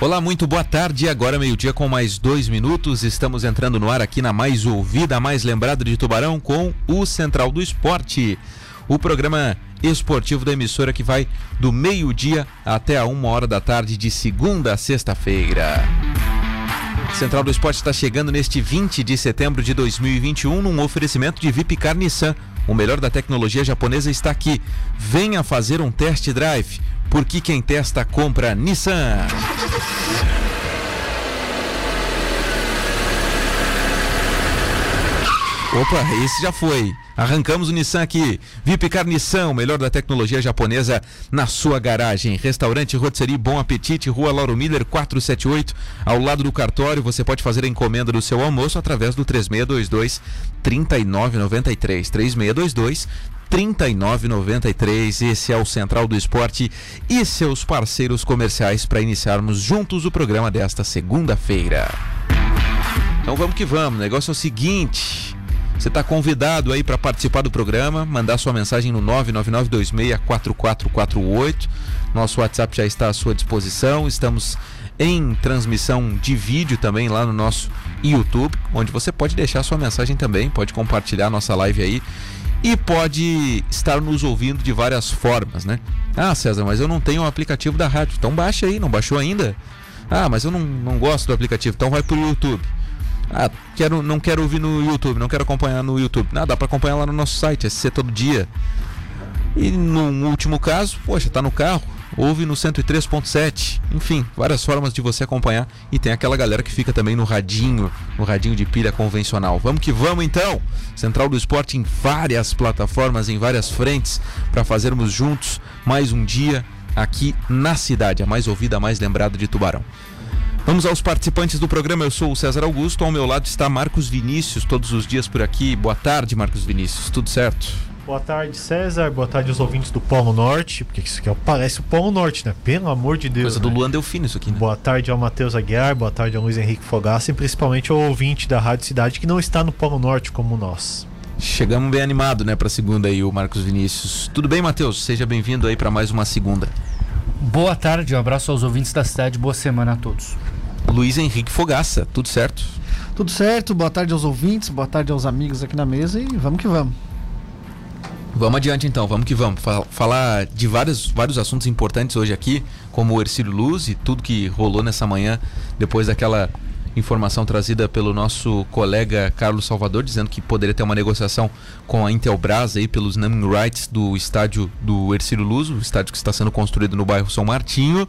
Olá, muito boa tarde. Agora meio-dia com mais dois minutos. Estamos entrando no ar aqui na mais ouvida, mais lembrada de Tubarão com o Central do Esporte. O programa esportivo da emissora que vai do meio-dia até a uma hora da tarde de segunda a sexta-feira. Central do Esporte está chegando neste 20 de setembro de 2021 num oferecimento de Vipcar Nissan. O melhor da tecnologia japonesa está aqui. Venha fazer um test drive, porque quem testa compra Nissan. Opa, esse já foi. Arrancamos o Nissan aqui. Vipcar Nissan, o melhor da tecnologia japonesa na sua garagem. Restaurante Rotisserie Bom Apetite, Rua Lauro Miller 478, ao lado do cartório. Você pode fazer a encomenda do seu almoço através do 3622 3993. 3622 3993. Esse é o Central do Esporte e seus parceiros comerciais para iniciarmos juntos o programa desta segunda-feira. Então vamos que vamos. O negócio é o seguinte. Você está convidado aí para participar do programa, mandar sua mensagem no 999264448. Nosso WhatsApp já está à sua disposição. Estamos em transmissão de vídeo também lá no nosso YouTube, onde você pode deixar sua mensagem também, pode compartilhar nossa live aí e pode estar nos ouvindo de várias formas, né? Ah, César, mas eu não tenho o aplicativo da rádio. Então baixa aí, não baixou ainda? Ah, mas eu não, não gosto do aplicativo, então vai pro YouTube. Ah, quero, não quero ouvir no YouTube, não quero acompanhar no YouTube. Nada, dá para acompanhar lá no nosso site, SC Todo Dia. E no último caso, poxa, tá no carro, ouve no 103.7. Enfim, várias formas de você acompanhar. E tem aquela galera que fica também no radinho, no radinho de pilha convencional. Vamos que vamos então! Central do Esporte em várias plataformas, em várias frentes, para fazermos juntos mais um dia aqui na cidade, a mais ouvida, a mais lembrada de Tubarão. Vamos aos participantes do programa. Eu sou o César Augusto. Ao meu lado está Marcos Vinícius, todos os dias por aqui. Boa tarde, Marcos Vinícius. Tudo certo? Boa tarde, César. Boa tarde aos ouvintes do Polo Norte. Porque isso aqui parece o Polo Norte, né? Pelo amor de Deus. Coisa né? do Luan Delfino isso aqui, né? Boa tarde ao Matheus Aguiar. Boa tarde ao Luiz Henrique Fogassi. E principalmente ao ouvinte da Rádio Cidade que não está no Polo Norte como nós. Chegamos bem animado, né, para segunda aí, o Marcos Vinícius. Tudo bem, Matheus? Seja bem-vindo aí para mais uma segunda. Boa tarde, um abraço aos ouvintes da cidade. Boa semana a todos. Luiz Henrique Fogaça, tudo certo? Tudo certo, boa tarde aos ouvintes, boa tarde aos amigos aqui na mesa e vamos que vamos. Vamos adiante então, vamos que vamos. Falar de vários, vários assuntos importantes hoje aqui, como o Ercílio Luz e tudo que rolou nessa manhã depois daquela informação trazida pelo nosso colega Carlos Salvador, dizendo que poderia ter uma negociação com a Intelbras aí pelos naming rights do estádio do Ercílio Luz, o estádio que está sendo construído no bairro São Martinho.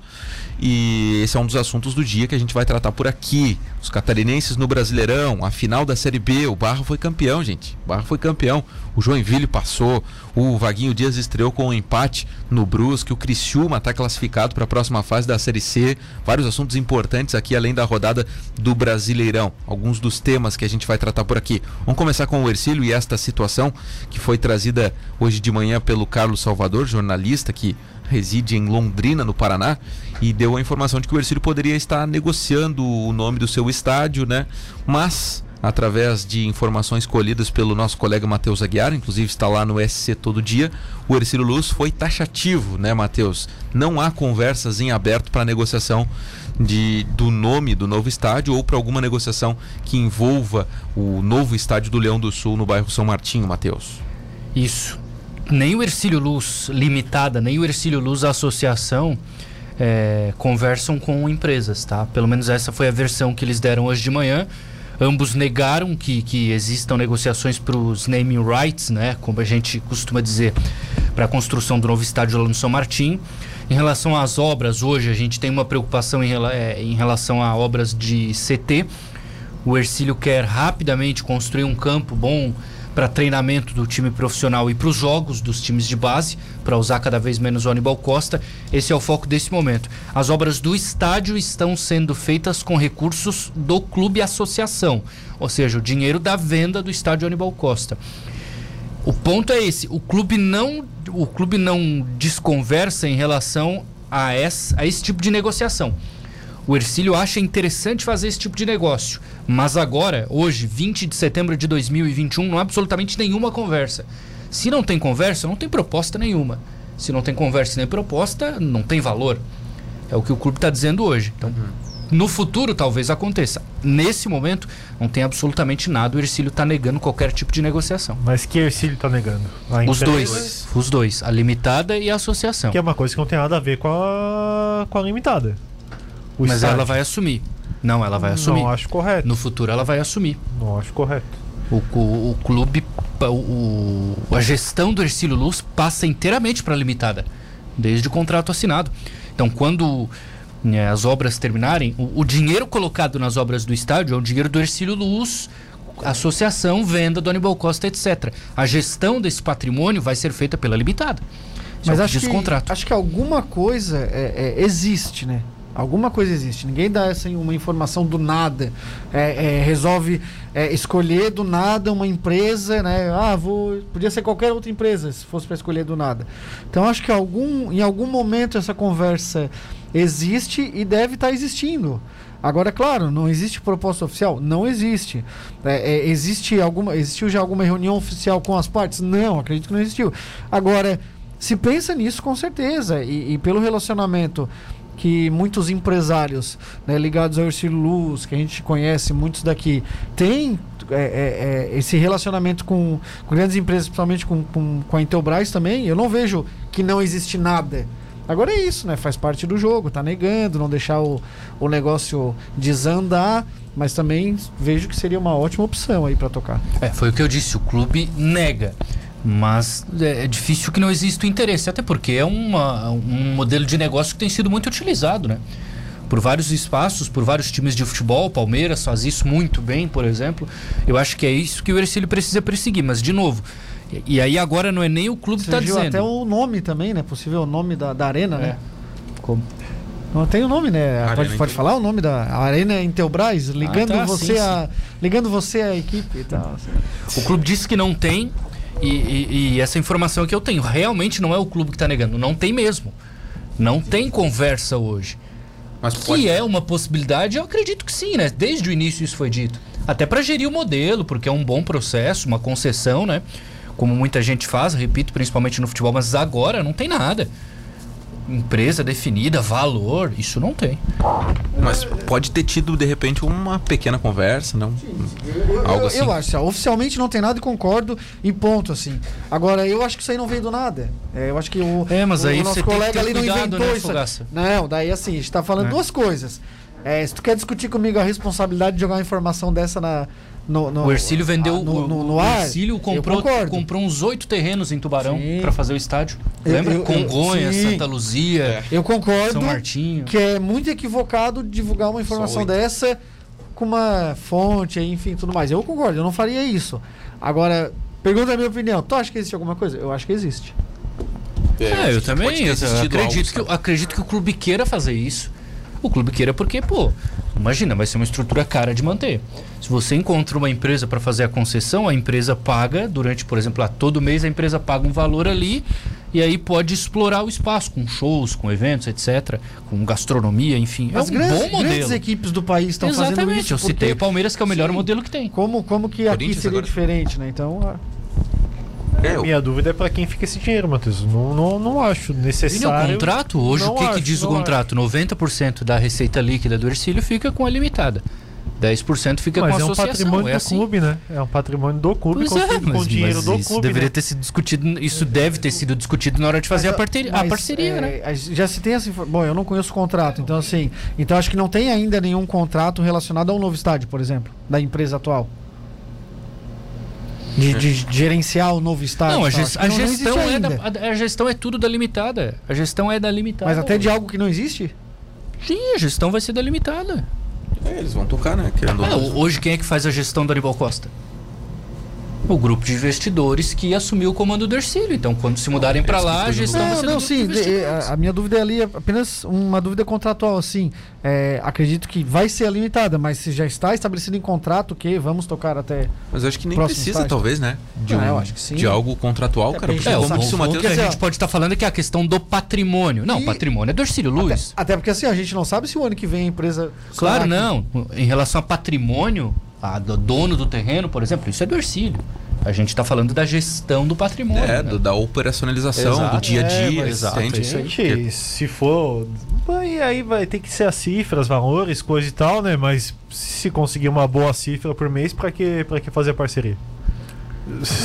E esse é um dos assuntos do dia que a gente vai tratar por aqui. Os catarinenses no Brasileirão, a final da Série B, o Barra foi campeão, gente. O Barra foi campeão. O Joinville passou, o Vaguinho Dias estreou com um empate no Brusque, o Criciúma está classificado para a próxima fase da Série C. Vários assuntos importantes aqui, além da rodada do Brasileirão. Alguns dos temas que a gente vai tratar por aqui. Vamos começar com o Ercílio e esta situação que foi trazida hoje de manhã pelo Carlos Salvador, jornalista que reside em Londrina, no Paraná, e deu a informação de que o Ercílio poderia estar negociando o nome do seu estádio, né? Mas através de informações colhidas pelo nosso colega Matheus Aguiar, inclusive está lá no SC todo dia, o Ercílio Luz foi taxativo, né, Matheus? Não há conversas em aberto para negociação de, do nome do novo estádio ou para alguma negociação que envolva o novo estádio do Leão do Sul no bairro São Martinho, Matheus. Isso. Nem o Ercílio Luz Limitada, nem o Ercílio Luz Associação é, conversam com empresas, tá? Pelo menos essa foi a versão que eles deram hoje de manhã. Ambos negaram que, que existam negociações para os naming rights, né? Como a gente costuma dizer, para a construção do novo estádio lá no São Martinho. Em relação às obras, hoje a gente tem uma preocupação em, é, em relação a obras de CT. O Ercílio quer rapidamente construir um campo bom para treinamento do time profissional e para os jogos dos times de base, para usar cada vez menos o Aníbal Costa. Esse é o foco desse momento. As obras do estádio estão sendo feitas com recursos do clube associação, ou seja, o dinheiro da venda do estádio Aníbal Costa. O ponto é esse, o clube não, o clube não desconversa em relação a esse, a esse tipo de negociação. O Ercílio acha interessante fazer esse tipo de negócio. Mas agora, hoje, 20 de setembro de 2021, não há absolutamente nenhuma conversa. Se não tem conversa, não tem proposta nenhuma. Se não tem conversa nem proposta, não tem valor. É o que o clube está dizendo hoje. Então, no futuro talvez aconteça. Nesse momento, não tem absolutamente nada. O Ercílio está negando qualquer tipo de negociação. Mas que Ercílio tá negando? Os dois. Os dois. A limitada e a associação. Que é uma coisa que não tem nada a ver com a, com a limitada. O Mas estádio. ela vai assumir. Não, ela vai assumir. Não acho correto. No futuro ela vai assumir. Não acho correto. O, o, o clube, o, a gestão do Ercílio Luz passa inteiramente para a limitada, desde o contrato assinado. Então, quando né, as obras terminarem, o, o dinheiro colocado nas obras do estádio é o dinheiro do Ercílio Luz, associação, venda do Aníbal Costa, etc. A gestão desse patrimônio vai ser feita pela limitada. É Mas que acho que, acho que alguma coisa é, é, existe, né? Alguma coisa existe. Ninguém dá assim, uma informação do nada. É, é, resolve é, escolher do nada uma empresa, né? Ah, vou. Podia ser qualquer outra empresa se fosse para escolher do nada. Então acho que algum, em algum momento essa conversa existe e deve estar existindo. Agora, claro, não existe proposta oficial? Não existe. É, é, existe alguma, existiu já alguma reunião oficial com as partes? Não, acredito que não existiu. Agora, se pensa nisso com certeza. E, e pelo relacionamento que muitos empresários né, ligados ao Ercílio Luz, que a gente conhece, muitos daqui, têm é, é, é, esse relacionamento com, com grandes empresas, principalmente com, com, com a Intelbras também, eu não vejo que não existe nada. Agora é isso, né? Faz parte do jogo, tá negando, não deixar o, o negócio desandar, mas também vejo que seria uma ótima opção aí para tocar. É, foi o que eu disse, o clube nega. Mas é, é difícil que não exista o interesse, até porque é uma, um modelo de negócio que tem sido muito utilizado, né? Por vários espaços, por vários times de futebol, o Palmeiras faz isso muito bem, por exemplo. Eu acho que é isso que o Ercílio precisa perseguir, mas de novo, e, e aí agora não é nem o clube que está dizendo. até o nome também, né? Possível nome da, da arena, É. né? Como? Não tem o nome, né? Arena pode, pode falar o nome da Arena Intelbras, ligando tá, você sim, a ligando você à equipe e tal. assim. O clube disse que não tem, e, e- e essa informação que eu tenho, realmente não é o clube que está negando, não tem mesmo. Não tem conversa hoje. Mas Que é uma possibilidade, eu acredito que sim, né? Desde o início isso foi dito. Até para gerir o modelo, porque é um bom processo, uma concessão, né? Como muita gente faz, repito, principalmente no futebol, mas agora não tem nada. Empresa definida, valor, isso não tem. Mas pode ter tido, de repente, uma pequena conversa, não? Algo eu, assim. eu acho, assim, ó, oficialmente não tem nada e concordo e ponto, assim. Agora, eu acho que isso aí não veio do nada. É, eu acho que o, É, mas o, aí o nosso colega ali não cuidado, inventou né, isso. Fogaça? Não, daí assim, a gente tá falando É. duas coisas. É, se tu quer discutir comigo a responsabilidade de jogar uma informação dessa na, no, no- o Ercílio vendeu ah, no, o, no, no o ar. Ercílio eu comprou, comprou uns oito terrenos em Tubarão para fazer o estádio. Eu- Lembra? eu- eu- Congonhas, sim. Santa Luzia, Eu concordo São Martinho. que é muito equivocado divulgar uma informação dessa com uma fonte, enfim, tudo mais. Eu concordo, eu não faria isso. Agora, pergunta a minha opinião. Tu acha que existe alguma coisa? Eu acho que existe. É, eu também. ter eu existido acredito, algo, que, acredito que o clube queira fazer isso. O clube queira porque, pô, imagina, vai ser uma estrutura cara de manter. Se você encontra uma empresa para fazer a concessão, a empresa paga, durante, por exemplo, lá, todo mês a empresa paga um valor ali e aí pode explorar o espaço com shows, com eventos, etc., com gastronomia, enfim. As é um grandes, bom modelo. grandes equipes do país estão fazendo Exatamente, isso. eu citei o Palmeiras, que é o melhor Sim. modelo que tem. Como, como que aqui Corinthians seria agora. diferente, né? Então, ah, É, eu- Minha dúvida é pra quem fica esse dinheiro, Matheus. Não, não, não acho E no necessário. contrato, hoje Não o que, que acho, diz o contrato? 90% da receita líquida do Ercílio fica com a limitada. 10% fica Mas com a é um associação. patrimônio é do assim. clube, né? É um patrimônio do clube Pois é, com mas, o dinheiro do isso clube. deveria né? ter sido discutido. Isso deve ter sido discutido na hora de fazer a, Mas, parceria, a mas, parceria, é, né? a- Já se tem essa Bom, eu não conheço o contrato, então assim. Então acho que não tem ainda nenhum contrato relacionado ao novo estádio, por exemplo, da empresa atual. De, de gerenciar o novo estádio. Não, a, e que a não- não gestão existe é da, a, a gestão é tudo da limitada. A gestão é da limitada. Mas até de algo que não existe? Sim, a gestão vai ser da limitada. é, eles vão tocar, né? Ah, não. ho- hoje quem é que faz a gestão do Aníbal Costa? O grupo de investidores que assumiu o comando do Ercílio. Então, quando se mudarem para lá, a gestão vai Não, ser do não, sim. de a, a minha dúvida ali é apenas uma dúvida contratual, assim. É, acredito que vai ser a limitada, mas se já está estabelecido em contrato que vamos tocar até. Mas eu acho que nem precisa, estágio. talvez, né? De, um- eu acho que sim. de algo contratual, É, cara. porque É, o, como o, o que a assim, gente ó, pode estar falando é que é a questão do patrimônio. Não, E- patrimônio é do Ercílio Luz. Até porque assim, a gente não sabe se o ano que vem a empresa. Claro, estará aqui. não. Em relação a patrimônio, a do dono do terreno, por exemplo, isso é do Ercílio. A gente está falando da gestão do patrimônio. É, né? do- da operacionalização, Exato. do dia a É, dia, mas exato, é isso aí. Se for. Aí, aí vai ter que ser as cifras, valores, coisa e tal, né? Mas se conseguir uma boa cifra por mês, pra que, pra que fazer a parceria?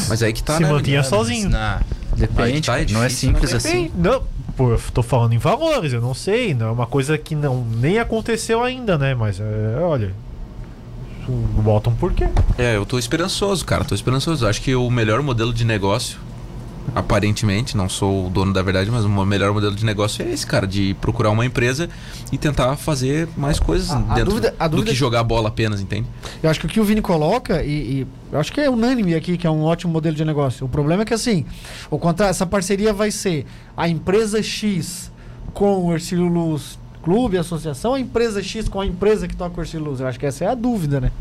Mas aí que tá, se né? mantinha Mas, sozinho. na- Depende, tá, é cara, não é difícil, simples mas assim. Não, pô, eu tô falando em valores, eu não sei, não é uma coisa que não nem aconteceu ainda, né? Mas é, olha, botam por quê? É, eu tô esperançoso, cara, tô esperançoso. Acho que o melhor modelo de negócio, aparentemente, não sou o dono da verdade, mas o melhor modelo de negócio é esse, cara, de procurar uma empresa e tentar fazer mais coisas A- a dentro dúvida- a do dúvida- que jogar bola apenas, entende? Eu acho que o que o Vini coloca, e, e eu acho que é unânime aqui, que é um ótimo modelo de negócio. O problema é que assim, o contra, essa parceria vai ser a empresa X com o Ercílio Luz Clube, associação, a empresa X com a empresa que toca o Ercílio Luz. Eu acho que essa é a dúvida, né?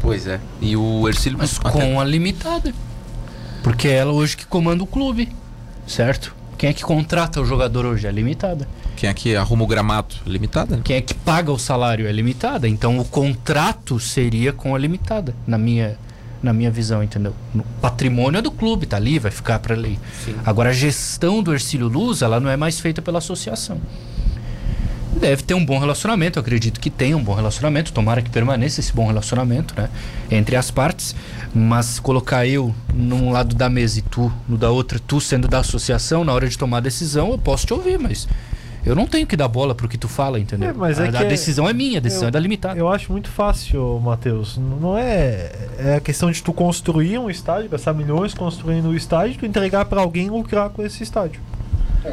Pois é. E o Ercílio... Mas até- com a limitada. Porque é ela hoje que comanda o clube, certo? Quem é que contrata o jogador hoje? É limitada. Quem é que arruma o gramado? Limitada, né? Quem é que paga o salário? É limitada. Então o contrato seria com a limitada, na minha, na minha visão, entendeu? O patrimônio é do clube, tá ali, vai ficar para lei. Agora a gestão do Ercílio Luz, ela não é mais feita pela associação. Deve ter um bom relacionamento, eu acredito que tenha um bom relacionamento, tomara que permaneça esse bom relacionamento, né? Entre as partes, mas colocar eu num lado da mesa e tu no da outra, tu sendo da associação, na hora de tomar a decisão, eu posso te ouvir, mas eu não tenho que dar bola pro que tu fala, entendeu? É, mas é a, que a é- decisão é minha, a decisão eu- é da limitada. Eu acho muito fácil, Matheus. Não é. É a questão de tu construir um estádio, gastar milhões construindo o estádio, tu entregar pra alguém lucrar com esse estádio.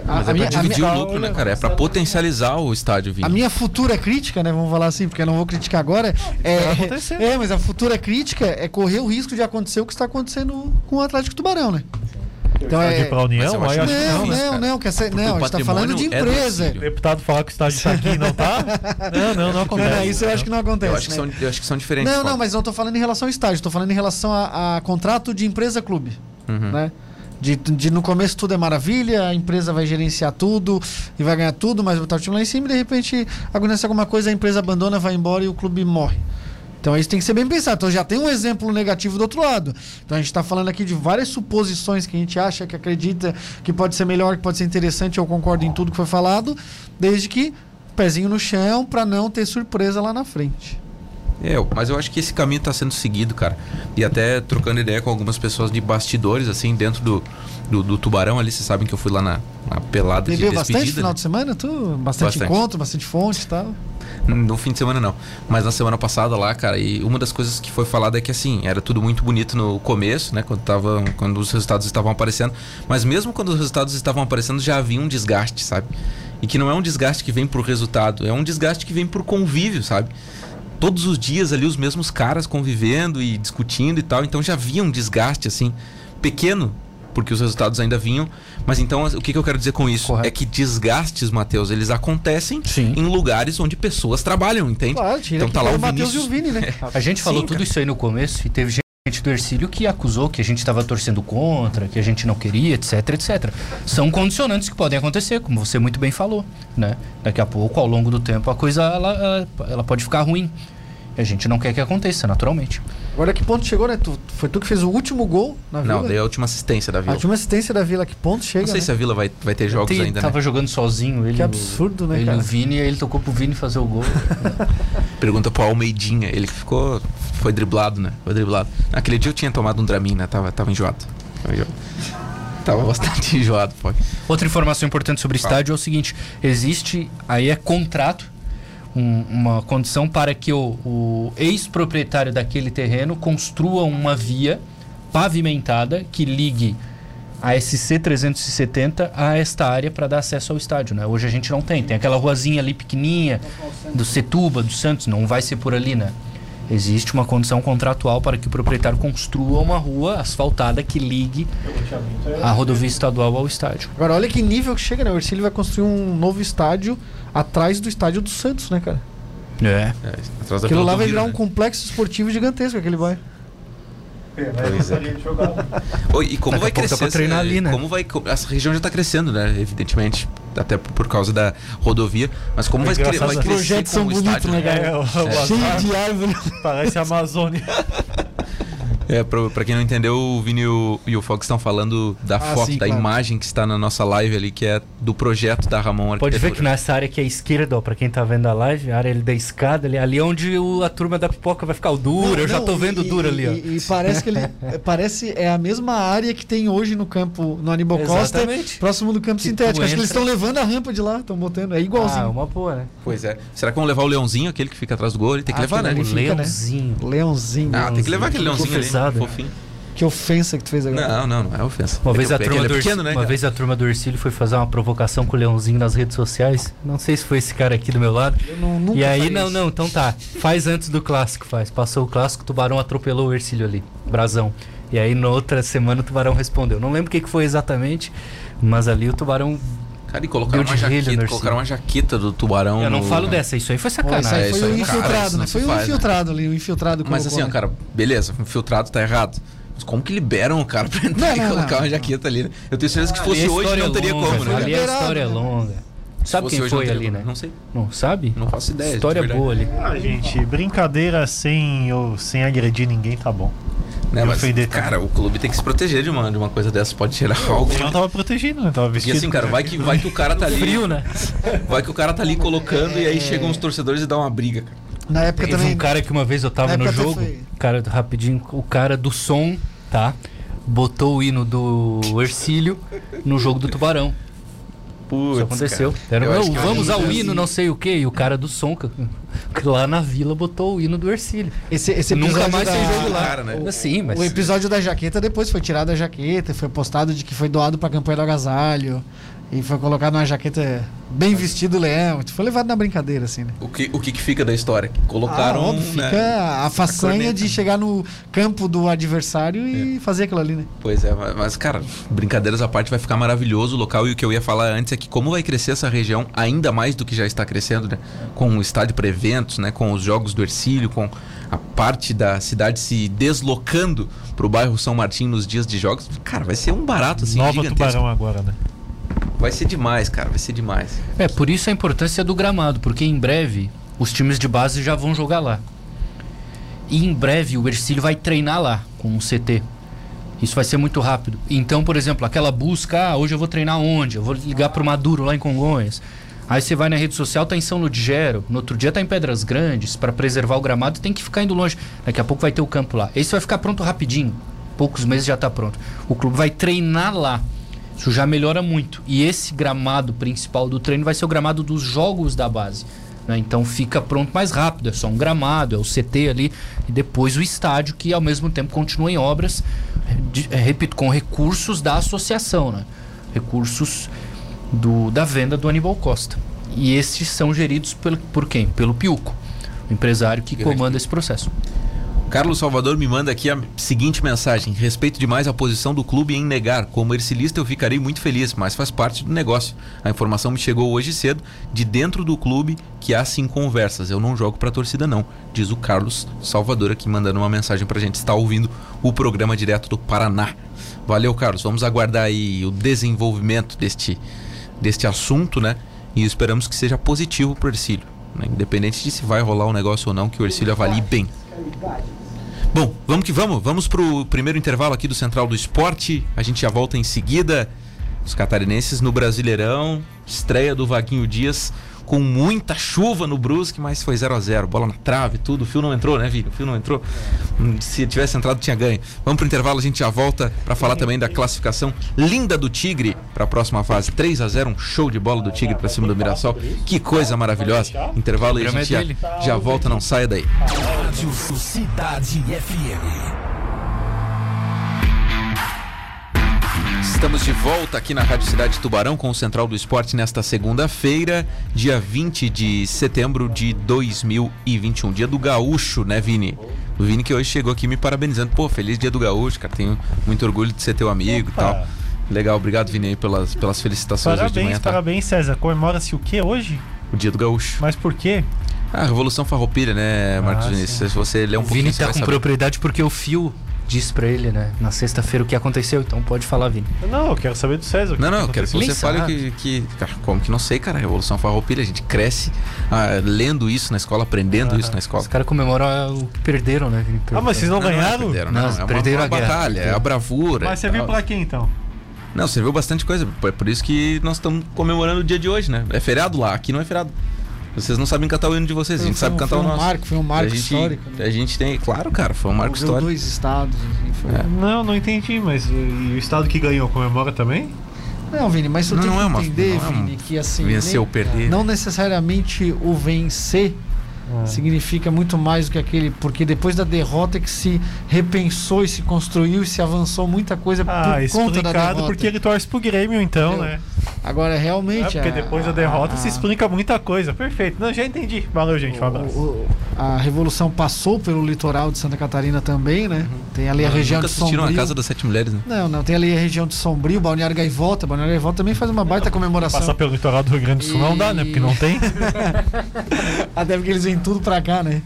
Mas é minha- pra dividir minha- o lucro, né, cara? É pra potencializar o estádio. A minha futura crítica, né? Vamos falar assim, porque eu não vou criticar agora. É, vai acontecer. é, mas a futura crítica é correr o risco de acontecer o que está acontecendo com o Atlético Tubarão, né? Então é. pra Mas União, eu aí acho acho que muito Não, não. não, não, quer ser, Porque não, a gente tá falando de é empresa. Ercílio. O deputado falar que o estádio tá aqui e não tá? Não, não, não acontece. Não, isso eu acho que não acontece. Eu acho, que né? são, eu acho que são diferentes. Não, não, mas não tô falando em relação ao estádio, tô falando em relação a, a contrato de empresa-clube, Uhum. né? De, de no começo tudo é maravilha, a empresa vai gerenciar tudo e vai ganhar tudo, mas botar o time lá em cima e de repente acontece alguma coisa, a empresa abandona, vai embora e o clube morre. Então isso tem que ser bem pensado. Então já tem um exemplo negativo do outro lado. Então a gente está falando aqui de várias suposições que a gente acha, que acredita que pode ser melhor, que pode ser interessante. Eu concordo em tudo que foi falado, desde que pezinho no chão para não ter surpresa lá na frente. É, mas eu acho que esse caminho tá sendo seguido, cara. E até trocando ideia com algumas pessoas de bastidores, assim, dentro do, do, do Tubarão ali, vocês sabem que eu fui lá na, na pelada de Bebeu bastante despedida. final né? de semana? Tu? Bastante, Bastante. encontro, bastante fonte e tal. No fim de semana não. Mas na semana passada lá, cara, e uma das coisas que foi falada é que assim, era tudo muito bonito no começo, né? Quando, tava, quando os resultados estavam aparecendo. Mas mesmo quando os resultados estavam aparecendo, já havia um desgaste, sabe? E que não é um desgaste que vem por resultado, é um desgaste que vem por convívio, sabe? Todos os dias ali os mesmos caras convivendo e discutindo e tal. Então já havia um desgaste, assim, pequeno, porque os resultados ainda vinham. Mas então o que, que eu quero dizer com isso? Correto. É que desgastes, Matheus, eles acontecem Sim. em lugares onde pessoas trabalham, entende? Claro, Então tá lá o o Matheus e o Vini, né? A gente falou Sim, tudo cara. isso aí no começo e teve gente do Ercílio que acusou que a gente estava torcendo contra, que a gente não queria, etc, etc. São condicionantes que podem acontecer, como você muito bem falou, né? Daqui a pouco, ao longo do tempo, a coisa ela, ela, pode ficar ruim. E a gente não quer que aconteça, naturalmente. Agora que ponto chegou, né? Tu, foi tu que fez o último gol na Vila? Não, daí é a última assistência da A Vila. última assistência da Vila, que ponto chega, Não sei né? se a Vila vai, vai ter jogos Ele ainda, tava né? jogando sozinho, ele Que o- absurdo, né, ele cara? o Vini, aí ele tocou pro Vini fazer o gol. Pergunta pro Almeidinha. Ele que ficou. Foi driblado, né? Foi driblado. Naquele dia eu tinha tomado um Dramin, né? Tava, tava enjoado. Tava enjoado. Tava bastante enjoado, foi. Outra informação importante sobre estádio é o seguinte: existe, aí é contrato, um- uma condição para que o, o ex-proprietário daquele terreno construa uma via pavimentada que ligue a SC 370 a esta área para dar acesso ao estádio. Né? Hoje a gente não tem. Tem aquela ruazinha ali pequenininha do Setuba, do Santos, não vai ser por ali, né? Existe uma condição contratual para que o proprietário construa uma rua asfaltada que ligue a rodovia estadual ao estádio. Agora, olha que nível que chega, né? O Ercílio vai construir um novo estádio atrás do estádio do Santos, né, cara? É. É, atrás da Aquilo lá vai virar né? um complexo esportivo gigantesco, aquele bairro. Pois é. Oi, e como Daqui a vai crescer? pra treinar esse- ali, né? Como vai, essa região já tá crescendo, né? Evidentemente. Até por- causa da rodovia. Mas como É vai, cre- vai crescer projetos com são o bonitos, né, cara? É, o, o Cheio de árvore. parece a Amazônia. É, pra, pra quem não entendeu, o Vini e o, e o Fox estão falando da Ah, foto, sim, da claro. imagem que está na nossa live ali, que é do projeto da Ramon Pode ver que Arquitetura. nessa área aqui à esquerda, ó, pra quem tá vendo a live, a área ali da escada, ali, ali é onde o- a turma da pipoca vai ficar o duro. eu já Não, tô vendo o e- duro ali, ó. E, e parece que ele. é, parece é a mesma área que tem hoje no campo, no Aníbal Costa, próximo do campo Que sintético. Acho que eles entra- estão levando a rampa de lá, estão botando. É Ah, igualzinho. uma boa, né? Pois é. Será que vão levar o leãozinho, aquele que fica atrás do gol? Ele tem que Ah, levar, né? O ali. fica, né? leãozinho. Leãozinho. Ah, tem que levar aquele Que leãozinho ali, fofinho. Que ofensa que tu fez agora. Não, não, não é ofensa. Uma É vez, a turma do é Ercílio, pequeno, né? uma cara? vez a turma do Ercílio foi fazer uma provocação com o Leãozinho nas redes sociais. Não sei se foi esse cara aqui do meu lado. Eu não, nunca e aí, não, isso. não, então tá. Faz antes do clássico, faz. Passou o clássico, o Tubarão atropelou o Ercílio ali, brasão. E aí, na outra semana, o Tubarão respondeu. Não lembro o que, que foi exatamente, mas ali o Tubarão. Cara, e colocaram uma jaqueta, colocaram uma jaqueta do tubarão. eu não no- falo dessa, isso aí foi Pô, sacanagem. isso aí É, foi isso o aí, cara, infiltrado, não né? se Foi o né? infiltrado ali, o infiltrado Mas assim, ó, né? cara, beleza, infiltrado tá errado. Mas como que liberam o cara pra entrar Não, e colocar não. uma jaqueta ali, né? Eu tenho certeza que se Ali fosse a hoje não é teria longa, como, né? Ali a Liberado, história é né? longa. Sabe quem foi ali, né? Não sei. Não sabe? Não faço ideia. de História boa ali. Ah, gente, brincadeira sem, ou, sem agredir ninguém tá bom. Né, E mas, ofender cara, o clube tem que se proteger de uma, de uma coisa dessa. Pode tirar algo. Ele não tava protegido, né? Tava E vestido. assim, cara, vai que, vai que o cara tá ali. Frio, né? Vai que o cara tá ali colocando e aí É. chegam os torcedores e dá uma briga, cara. Na época Teve também. um cara que uma vez eu tava Na no jogo, foi- cara, rapidinho, o cara do som, tá? Botou o hino do Ercílio no jogo do Tubarão. Putz, Isso aconteceu. Era, "Não, eu vamos ao hino, não sei o que, e o cara do som, que- que lá na vila, botou o hino do Ercílio. Esse, esse Nunca episódio mais da- tem jogo lá. Cara, né? Sim, mas. O episódio da jaqueta depois foi tirado a jaqueta, foi postado de que foi doado pra campanha do agasalho. E foi colocado uma jaqueta bem vestido leão. Foi levado na brincadeira, assim, né? O que, o que que fica da história? Colocaram. ah, óbvio, né? fica a façanha corneta. de chegar no campo do adversário e fazer aquilo ali, né? Pois é, mas, cara, brincadeiras à parte vai ficar maravilhoso o local. E o que eu ia falar antes é que como vai crescer essa região ainda mais do que já está crescendo, né? Com o estádio para eventos, né? Com os jogos do Ercílio, com a parte da cidade se deslocando pro bairro São Martim nos dias de jogos. Cara, vai ser um barato assim, Nova gigantesco. Tubarão agora, né? Vai ser demais, cara, vai ser demais. É, por isso a importância do gramado, porque em breve os times de base já vão jogar lá. E em breve o Ercílio vai treinar lá com o CT. Isso vai ser muito rápido. Então, por exemplo, aquela busca, ah, hoje eu vou treinar onde? Eu vou ligar pro Maduro lá em Congonhas. Aí você vai na rede social, tá em São Ludgero, no outro dia tá em Pedras Grandes, para preservar o gramado tem que ficar indo longe. Daqui a pouco vai ter o campo lá. Esse vai ficar pronto rapidinho. Poucos meses já tá pronto. O clube vai treinar lá. Isso já melhora muito. E esse gramado principal do treino vai ser o gramado dos jogos da base. né? Então fica pronto mais rápido. É só um gramado, é o CT ali. E depois o estádio, que ao mesmo tempo continua em obras, de- eh, repito, com recursos da associação. Né? Recursos do, da venda do Aníbal Costa. E esses são geridos pelo, por quem? Pelo Piuco, o empresário que comanda esse processo. Carlos Salvador me manda aqui a seguinte mensagem: respeito demais a posição do clube em negar. Como ercilista, eu ficarei muito feliz, mas faz parte do negócio. A informação me chegou hoje cedo, de dentro do clube, que há sim conversas. Eu não jogo pra torcida, não, diz o Carlos Salvador aqui mandando uma mensagem pra gente. Está ouvindo o programa direto do Paraná. Valeu, Carlos. Vamos aguardar aí o desenvolvimento deste, deste assunto, né? E esperamos que seja positivo pro Ercílio. né? Independente de se vai rolar o negócio ou não, que o Ercílio avalie bem. Bom, vamos que vamos. Vamos pro primeiro intervalo aqui do Central do Esporte. A gente já volta em seguida. Os catarinenses no Brasileirão. Estreia do Vaguinho Dias com muita chuva no Brusque, mas foi 0 a 0 Bola na trave, tudo. O fio não entrou, né, Vini? O fio não entrou. Hum, Se tivesse entrado, tinha ganho. Vamos pro intervalo, a gente já volta para falar também da classificação linda do Tigre para a próxima fase. 3 a 0 um show de bola do Tigre para cima do Mirassol. Que coisa maravilhosa. Intervalo aí, a gente é já, já volta, não saia daí. Rádio Cidade FM. Estamos de volta aqui na Rádio Cidade Tubarão com o Central do Esporte nesta segunda-feira, dia 20 de setembro de 2021. Dia do Gaúcho, né, Vini? O Vini que hoje chegou aqui me parabenizando. Pô, feliz dia do Gaúcho, cara. Tenho muito orgulho de ser teu amigo Opa. e tal. Legal, obrigado, Vini, aí, pelas, pelas felicitações hoje de Parabéns, manhã, tá? parabéns, César. Comemora-se o que hoje? O dia do Gaúcho. Mas por quê? Ah, Revolução Farroupilha, né, Marcos Ah, Vinícius? Se você ler um o pouquinho, Vini você tá com saber. propriedade porque o fio disse pra ele, né, na sexta-feira o que aconteceu, então pode falar, Vini. Não, eu quero saber do César. Não, não, eu quero que você fale sabe. que, que. Cara, como que não sei, cara? A Revolução Farroupilha, a gente cresce ah, lendo isso na escola, aprendendo Aham. isso na escola. Os caras comemoram o que perderam, né, Vini? Ah, mas vocês não, Não, não é ganharam? perderam, Não, não, é uma, perderam uma a guerra. batalha, é a bravura. Mas e serviu pra quem então? Não, serviu bastante coisa. É por isso que nós estamos comemorando o dia de hoje, né? É feriado lá, aqui não é feriado. Vocês não sabem cantar o hino de vocês, a gente Foi sabe um- cantar foi o um nosso. marco, foi um marco a gente, histórico, né? A gente tem, claro, cara, foi um marco Moveu histórico. dois estados, assim, foi... É. Não, não entendi, mas e o estado que ganhou comemora também? Não, Vini, mas você Não, tem não que é uma- entender, não é um Vini, que assim... Vencer nem- ou perder. Não necessariamente o vencer significa muito mais do que aquele, porque depois da derrota é que se repensou e se construiu e se avançou muita coisa Ah, por conta da derrota. porque ele torce pro Grêmio, então, Entendeu? né? Agora É, realmente porque a- depois da a- derrota a- se explica muita coisa. Perfeito. Não, já entendi. Valeu, gente. Um abraço. o- o- a revolução passou pelo litoral de Santa Catarina também, né? Tem ali a região Nunca de assistiram a Sombrio. Casa das Sete Mulheres, né? Não, não, tem ali a região de Sombrio, Balneário Gaivota. Balneário Gaivota também faz uma baita comemoração. Passar pelo litoral do Rio Grande do Sul não dá, né? Porque não tem. Até porque eles vêm tudo pra cá, né?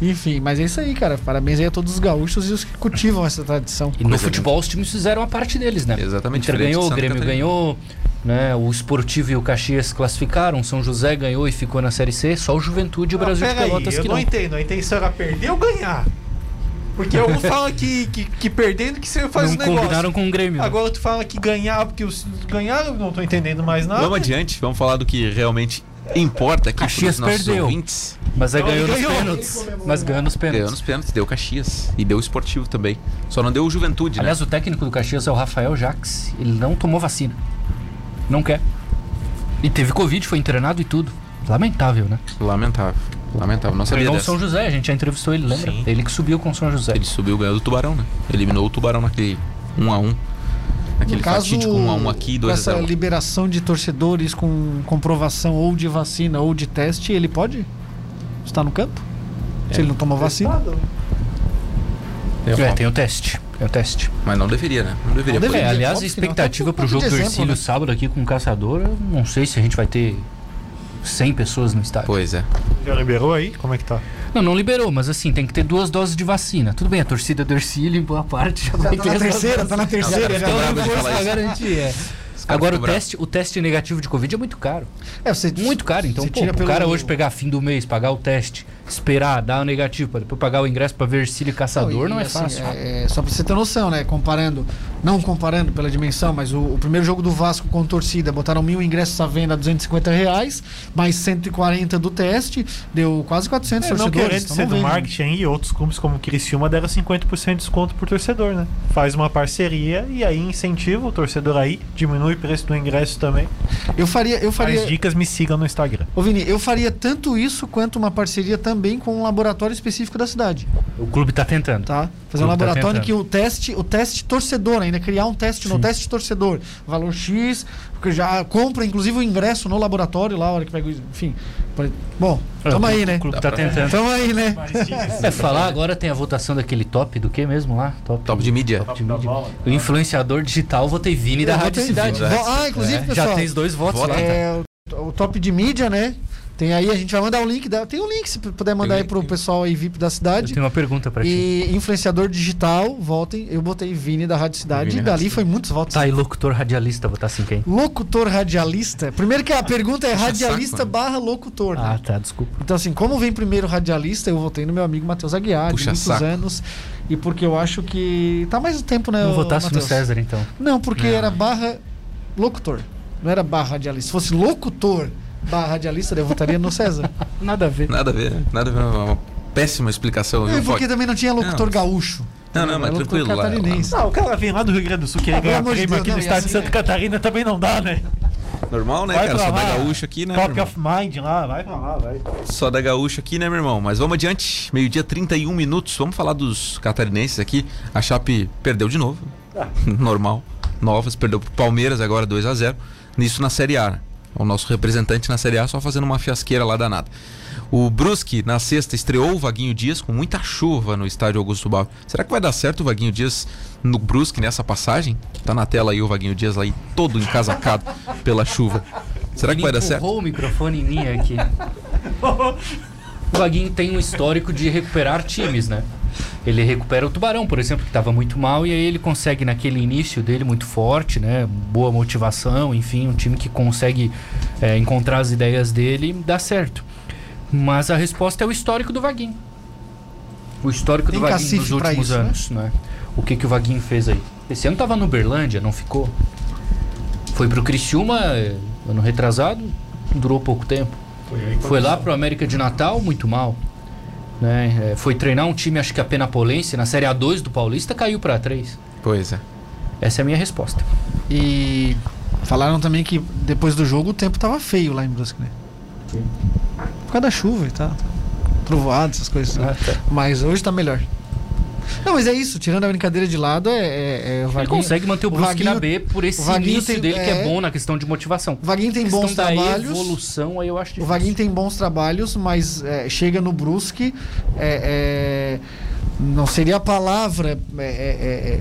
Enfim, mas é isso aí, cara. Parabéns aí a todos os gaúchos e os que cultivam essa tradição. E no Coisa futebol os times fizeram a parte deles, né? Exatamente, Inter ganhou, o Grêmio Catarina. ganhou, né? O Esportivo e o Caxias classificaram, São José ganhou e ficou na Série C, só o Juventude e o Brasil de Pera aí, Pelotas eu que não não. entendo. A intenção era perder ou ganhar? Porque um fala que, que, que perdendo que você faz Não o negócio. combinaram com o Grêmio. né? Agora tu fala que ganhar, porque os ganharam, não tô entendendo mais nada. Vamos adiante, vamos falar do que realmente importa aqui Caxias perdeu. ouvintes. Mas aí ganhou ele nos ganhou. pênaltis. Mas ganhou nos Ganhou pênaltis. nos pênaltis, deu Caxias. E deu o esportivo também. Só não deu o Juventude, né? Aliás, o técnico do Caxias é o Rafael Jaques. Ele não tomou vacina. Não quer. E teve Covid, foi internado e tudo. Lamentável, né? Lamentável. Lamentável. Não sabia Treinou o. São José, a gente já entrevistou ele, lembra? Sim. Ele que subiu com o São José. Ele subiu ganhou do Tubarão, né? Eliminou o Tubarão naquele 1 a 1 Naquele no caso, fatídico 1 a 1 aqui, com 2 a essa 0 liberação de torcedores com comprovação ou de vacina ou de teste, ele pode estar no campo? Se ele não tomou vacina? Tem É, tem o teste. Tem o teste. Mas não deveria, né? Não deveria. Não poder. É, deveria. aliás, a expectativa Tá pro um jogo do Ercílio né? sábado aqui com o Caçador, eu não sei se a gente vai ter 100 pessoas no estádio. Pois é. Já liberou aí? Como é que tá? Não, não liberou, mas assim, tem que ter duas doses de vacina. Tudo bem, a torcida do Ercílio, em boa parte, já, vai tá ter na terceira, tá na terceira, Já já de força falar pra isso. Agora, o teste, o teste negativo de Covid é muito caro. É, você, Muito caro. Então, você pô, tira o pelo- cara hoje pegar fim do mês, pagar o teste, esperar, dar o negativo, pra depois pagar o ingresso pra ver Ercílio e Caçador, e, não, é assim, fácil. é- é, só pra você ter noção, né? Comparando, não comparando pela dimensão, mas o, o primeiro jogo do Vasco com torcida, botaram mil ingressos à venda a 250 reais, mais 140 do teste, deu quase 400 É, não torcedores. querendo então ser não do marketing aí, outros clubes como o Criciúma deram 50% de desconto por torcedor, né? Faz uma parceria e aí incentiva o torcedor aí, diminui o preço do ingresso também. Eu faria, eu faria, Mais dicas, me sigam no Instagram. Ô Vini, eu faria tanto isso quanto uma parceria também com um laboratório específico da cidade, O clube tá tentando. tá? Fazer um tá laboratório tentando. que o teste, o teste torcedor ainda, criar um teste no Sim. teste torcedor, valor X, porque já compra inclusive o ingresso no laboratório lá, a hora que pega, o- enfim. Bom, É, tamo aí, né? O clube tá tentando. Tamo aí, né? É, falar agora tem a votação daquele top do que mesmo lá? Top, Top de mídia. Top de mídia. O influenciador digital, votei Vini da Eu Rádio votei Cidade. Vini. Ah, inclusive, É, pessoal. Já tem os dois votos Vota. lá. É, o, o top de mídia, né? Tem aí, a gente vai mandar o link. Da, tem o link, se puder mandar aí link. pro pessoal aí VIP da Eu cidade. tenho uma pergunta pra ti. E influenciador digital, votem. Eu botei Vini da Rádio Cidade. Vini e da dali Rádio foi muitos votos. Tá, e locutor radialista, votasse em quem? Locutor radialista. Primeiro que a pergunta é radialista saco, barra locutor. né? Ah, tá, desculpa. Então, assim, como vem primeiro radialista, eu votei no meu amigo Matheus Aguiar, Puxa de muitos saco. anos. E porque eu acho que. Tá mais o tempo, né? Não votasse no? César, então. Não, porque Não. era barra locutor. Não era barra radialista. Se fosse locutor barra radialista, eu votaria no César. Nada a ver. Nada a ver, nada a ver. Uma uma péssima explicação, É viu, porque também não tinha locutor Não. gaúcho. Não, não, Era mas locutor tranquilo, lá- catarinense. Não, o cara vem lá do Rio Grande do Sul querer Ah, pelo ganhar amor de prêmio Deus, aqui não, no e estado de assim, Santa é- Catarina também não dá, né? Normal, né, Vai cara? Só da lá. gaúcha aqui, né? meu Top irmão? of Mind lá, vai pra lá, vai. Só da gaúcha aqui, né, meu irmão? Mas vamos adiante. Meio-dia, 31 minutos. Vamos falar dos catarinenses aqui. A Chape perdeu de novo. Normal. Novas, perdeu pro Palmeiras agora 2 a 0 Nisso na Série A. né? O nosso representante na Série A só fazendo uma fiasqueira lá danada. O Brusque, na sexta, estreou o Vaguinho Dias com muita chuva no estádio Augusto Bal. Será que vai dar certo o Vaguinho Dias no Brusque nessa passagem? Tá na tela aí o Vaguinho Dias lá aí, todo encasacado pela chuva. Será que vai dar certo? o microfone em mim aqui. O Vaguinho tem um histórico de recuperar times, né? Ele recupera o Tubarão, por exemplo, que estava muito mal, e aí ele consegue, naquele início dele, muito forte, né? Boa motivação, enfim, um time que consegue é, encontrar as ideias dele, dá certo. Mas a resposta é o histórico do Vaguinho. O histórico Tem do Vaguinho nos últimos isso, né? anos, né? O que, que o Vaguinho fez aí? Esse ano tava no Berlândia, não ficou? Foi pro Criciúma, eh, ano retrasado, durou pouco tempo. Foi lá pro América de Natal, muito mal. Né? É, foi treinar um time, acho que a Penapolense, na Série A2 do Paulista, caiu pra 3. Pois é. Essa é a minha resposta. E falaram também que depois do jogo o tempo tava feio lá em Brusque, né? Por causa da chuva e tal. Trovoado, essas coisas. né? Ah, tá. Mas hoje tá melhor. Não, mas é isso, tirando a brincadeira de lado, é, é, é o Ele Vaguinho. consegue manter o o Brusque na Vaguinho- B por esse o Vaguinho início tem- dele que é é- bom na questão de motivação. O Vaguinho tem bons trabalhos. evolução, aí eu acho O difícil. Vaguinho tem bons trabalhos, mas é, chega no Brusque. é, é, não seria a palavra é, é, é,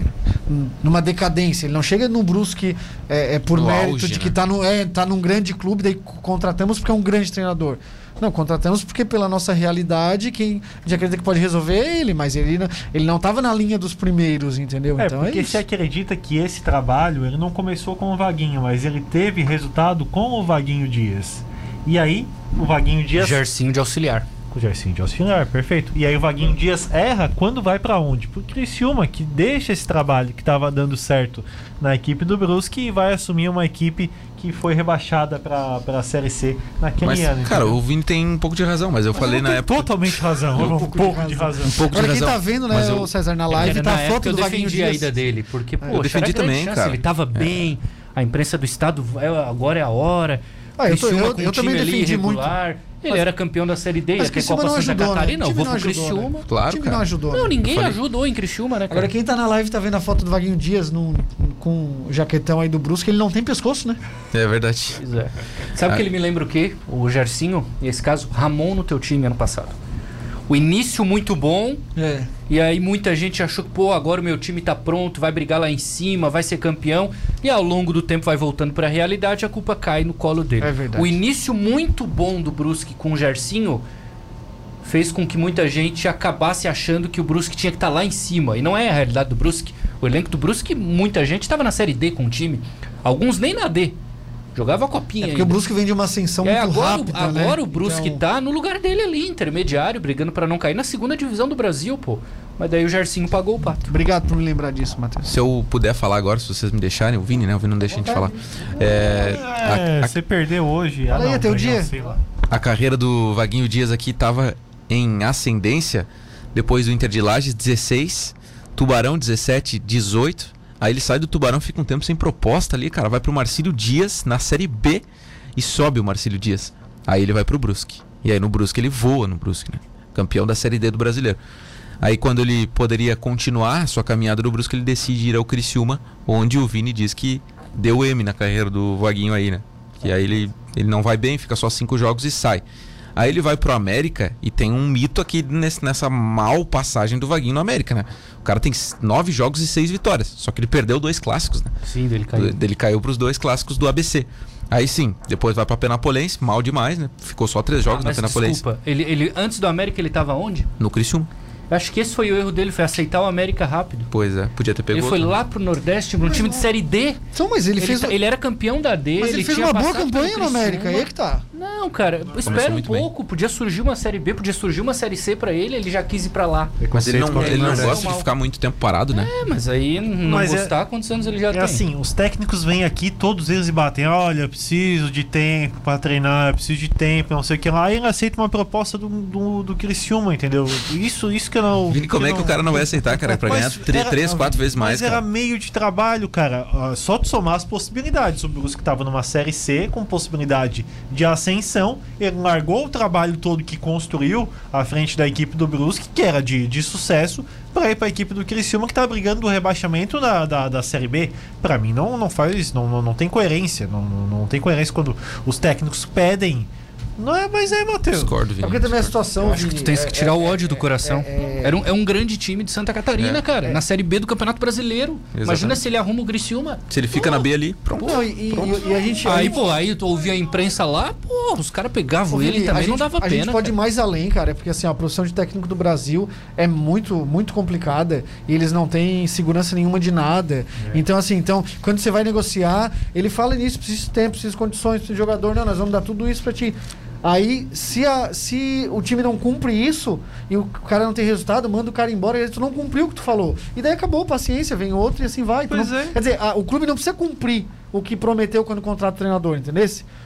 numa decadência. Ele não chega no Brusque é, é, por No mérito auge, de né? que tá, no, é, tá num grande clube, daí co- contratamos porque é um grande treinador. Não, contratamos porque pela nossa realidade, quem a gente acredita que pode resolver é ele, mas ele não, ele não tava na linha dos primeiros, entendeu? É, então porque é se isso. acredita que esse trabalho ele não começou com o Vaguinho, mas ele teve resultado com o Vaguinho Dias. E aí, o Vaguinho Dias. Gersinho de auxiliar. Com o Gersinho de auxiliar, perfeito. E aí o Vaguinho Dias erra quando vai pra onde? Pro Criciúma, que deixa esse trabalho que tava dando certo na equipe do Brusque e vai assumir uma equipe que foi rebaixada pra, pra Série C naquele Mas, ano. cara, entendeu? o Vini tem um pouco de razão, mas eu falei na Tem época. Totalmente razão, um, pouco pouco, de de razão. razão. Um pouco de Agora quem razão. tá vendo, né, mas eu- o César na live, Era tá a na foto época eu do Vaguinho defendi a Dias. ida dele, porque, pô, defendi também, cara. Ele tava bem, a imprensa do estado, é, agora é a hora. Ah, eu tô- eu- eu também defendi irregular. Ele Mas- era campeão da Série D, Mas ia ter Copa não Santa ajudou, né? Catarina. O Eu time vou não pro ajudou, né? Criciúma. Claro, o time cara. não ajudou. Não, né? ninguém ajudou em Criciúma, né, cara? Agora, quem tá na live tá vendo a foto do Vaguinho Dias num- com o jaquetão aí do Brusque, ele não tem pescoço, né? É verdade. Pois é. Sabe Ah. que ele me lembra o quê? O Gersinho, nesse caso, Ramon no teu time ano passado. O início muito bom, É. e aí muita gente achou que, pô, agora o meu time tá pronto, vai brigar lá em cima, vai ser campeão. E ao longo do tempo vai voltando pra realidade, a culpa cai no colo dele. É verdade. O início muito bom do Brusque com o Gersinho fez com que muita gente acabasse achando que o Brusque tinha que estar lá em cima. E não é a realidade do Brusque. O elenco do Brusque, muita gente estava na Série D com o time. Alguns nem na D. Jogava a copinha É porque o ainda. Brusque vem de uma ascensão É, muito agora, rápida, o- né? agora o Brusque Então, tá no lugar dele ali, intermediário, brigando pra não cair na segunda divisão do Brasil, pô. Mas daí o Gersinho pagou o pato. Obrigado por me lembrar disso, Matheus. Se eu puder falar agora, se vocês me deixarem, o Vini, né? O Vini não deixa a gente falar. É, É, a- a- você perdeu hoje. Fala aí, não, até o dia. a carreira do Vaguinho Dias aqui tava em ascendência depois do Inter de Lages 16, Tubarão 17, 18. Aí ele sai do Tubarão, fica um tempo sem proposta ali, cara, vai pro Marcílio Dias na Série B e sobe o Marcílio Dias. Aí ele vai pro Brusque. E aí no Brusque ele voa no Brusque, né? Campeão da Série D do Brasileiro. Aí quando ele poderia continuar sua caminhada no Brusque, ele decide ir ao Criciúma, onde o Vini diz que deu M na carreira do Vaguinho aí, né? Que aí ele, ele não vai bem, fica só cinco jogos e sai. Aí ele vai pro América e tem um mito aqui nesse- nessa mal passagem do Vaguinho no América, né? O cara tem nove jogos e seis vitórias. Só que ele perdeu dois clássicos, né? Sim, dele Caiu. Ele caiu pros dois clássicos do ABC. Aí sim, depois vai pra Penapolense, mal demais, né? Ficou só três jogos na Ah, Mas Penapolense. desculpa, ele, ele, antes do América ele tava onde? No Criciúma. Eu acho que esse foi o erro dele, foi aceitar o América rápido. Pois é, podia ter pegado. ele foi lá pro Nordeste, um time de Série D. Então, mas ele, Ele, fez, tá- ele era campeão da D, mas ele fez tinha uma boa campanha no América, aí é que tá. Não, cara, espera um muito bem. pouco. Podia surgir uma Série B, podia surgir uma Série C pra ele, ele já quis ir pra lá. Mas ele não, Preconceito ele não gosta de Nordeste. ficar muito tempo parado, né? É, mas aí não Mas é- gostar, quantos anos ele já É tem? assim, os técnicos vêm aqui, todos eles e batem. Olha, eu preciso de tempo pra treinar, eu preciso de tempo, não sei o que lá. Aí ele aceita uma proposta do, do, do Criciúma, entendeu? Isso, isso que eu não. Vini, como é que o cara não vai aceitar, cara? Pra Mas ganhar era- três, quatro vezes mais, Mas era cara. meio de trabalho, cara. Só tu somar as possibilidades. O Brusque tava numa série C com possibilidade de ascensão. Ele largou o trabalho todo que construiu à frente da equipe do Brusque, que era de, de sucesso, pra ir pra equipe do Criciúma, que tá brigando do rebaixamento da, da, da série B. Pra mim, não, não faz. Não, não, não tem coerência. Não, não, não tem coerência quando os técnicos pedem. Não é, mas é, Matheus. Discordo, É Vini. porque também a discordo. situação. Eu acho que tu tens que tirar o ódio do coração. é- Era um, é um grande time de Santa Catarina, É. cara. Na Série B do Campeonato Brasileiro. Imagina Exatamente. se ele arruma o Criciúma. Se ele fica na B ali, pronto. Não, e, e- e a gente. Aí, pô, aí tu ouvia a imprensa lá, pô, Pô, os caras pegavam ele também, a gente, não dava a pena. gente pode ir mais além, cara, porque assim, a profissão de técnico do Brasil é muito, muito complicada e eles não têm segurança nenhuma de nada. É. Então, assim, então, quando você vai negociar, ele fala nisso, precisa de tempo, precisa de condições, precisa de jogador, não, nós vamos dar tudo isso pra ti. Aí, se, a, se o time não cumpre isso e o cara não tem resultado, manda o cara embora e tu não cumpriu o que tu falou. E daí acabou, paciência, vem outro e assim vai. Não- é. Quer dizer, a- o clube não precisa cumprir o que prometeu quando contrata o treinador, entendeu?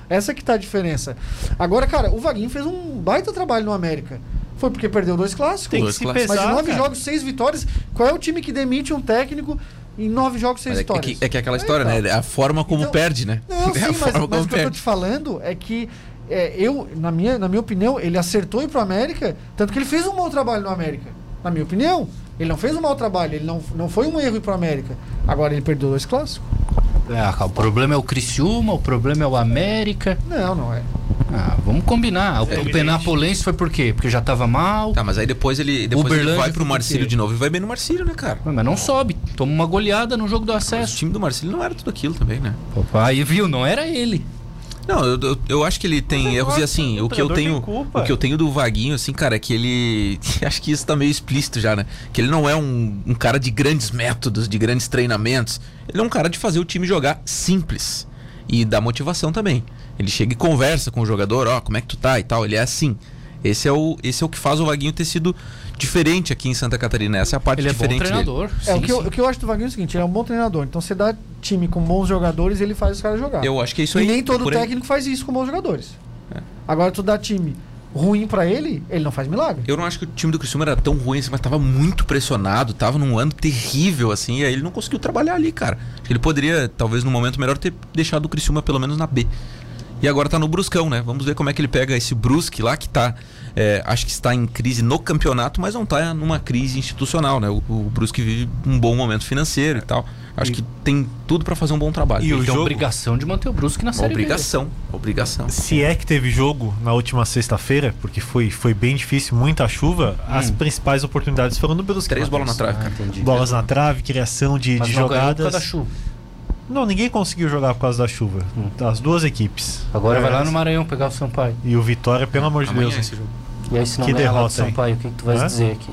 Essa que tá a diferença. Agora, cara, o Vaguinho fez um baita trabalho no América. Foi porque perdeu dois clássicos. Tem que Dois se clássicos. Mas pesar, nove cara. jogos, seis vitórias. Qual é o time que demite um técnico em nove jogos, seis é, é vitórias? que, é que é aquela Aí história, tá. né? É a forma como Então- perde, né? Não, é a sim, mas, forma mas como o que eu tô te falando é que é, eu, na minha, na minha opinião, ele acertou ir pro América, tanto que ele fez um mau trabalho no América. Na minha opinião. Ele não fez um mau trabalho, ele não, não foi um erro ir pro América. Agora ele perdeu dois clássicos? Ah, o problema é o Criciúma, o problema é o América. Não, não é. Ah, vamos combinar. O, É, o Penapolense foi por quê? Porque já tava mal. Tá, mas aí depois ele, depois ele vai pro Marcílio de novo e vai bem no Marcílio, né, cara? Mas não sobe. Toma uma goleada no jogo do Mas o acesso. time do Marcílio não era tudo aquilo também, né? Aí viu, não era ele. Não, eu, eu, eu acho que ele tem Mas erros e assim, o o que eu tenho, o que eu tenho do Vaguinho assim, cara, é que ele acho que isso tá meio explícito já, né? Que ele não é um, um cara de grandes métodos, de grandes treinamentos. Ele é um cara de fazer o time jogar simples e da motivação também. Ele chega e conversa com o jogador, ó, como é que tu tá e tal, ele é assim. Esse é o esse é o que faz o Vaguinho ter sido diferente aqui em Santa Catarina. Essa é a parte Ele é bom diferente dele. treinador. É, o, sim, que eu, sim. o que eu acho do Vaguinho é o seguinte, ele é um bom treinador. Então você dá time com bons jogadores ele faz os caras jogar. Eu acho que é isso e aí. nem todo aí. técnico faz isso com bons jogadores. É. Agora tu dá time ruim pra ele, ele não faz milagre. Eu não acho que o time do Criciúma era tão ruim assim, mas tava muito pressionado, tava num ano terrível, assim, e aí ele não conseguiu trabalhar ali, cara. Acho que ele poderia, talvez no momento melhor, ter deixado o Criciúma pelo menos na B. E agora tá no Bruscão, né? Vamos ver como é que ele pega esse Brusque lá, que tá. é, acho que está em crise no campeonato, mas não tá numa crise institucional, né? O, o Brusque vive um bom momento financeiro e tal. Acho E- que tem tudo pra fazer um bom trabalho. E o Ele tem jogo- obrigação de manter o Brusque na série B. Obrigação, obrigação. Se é que teve jogo na última sexta-feira, porque foi, foi bem difícil, muita chuva, as principais oportunidades foram no Brusque. Três bolas na trave. Ah, entendi. Bolas na trave, criação de, Mas de não ganhou por causa jogadas. da chuva. Não, ninguém conseguiu jogar por causa da chuva. As duas equipes. Agora É, vai lá no Maranhão pegar o Sampaio. E o Vitória, pelo amor de Amanhã Deus. esse jogo. E aí se não Que ganhar lá do derrota, hein? Sampaio, o que, que tu vai Hã? dizer aqui?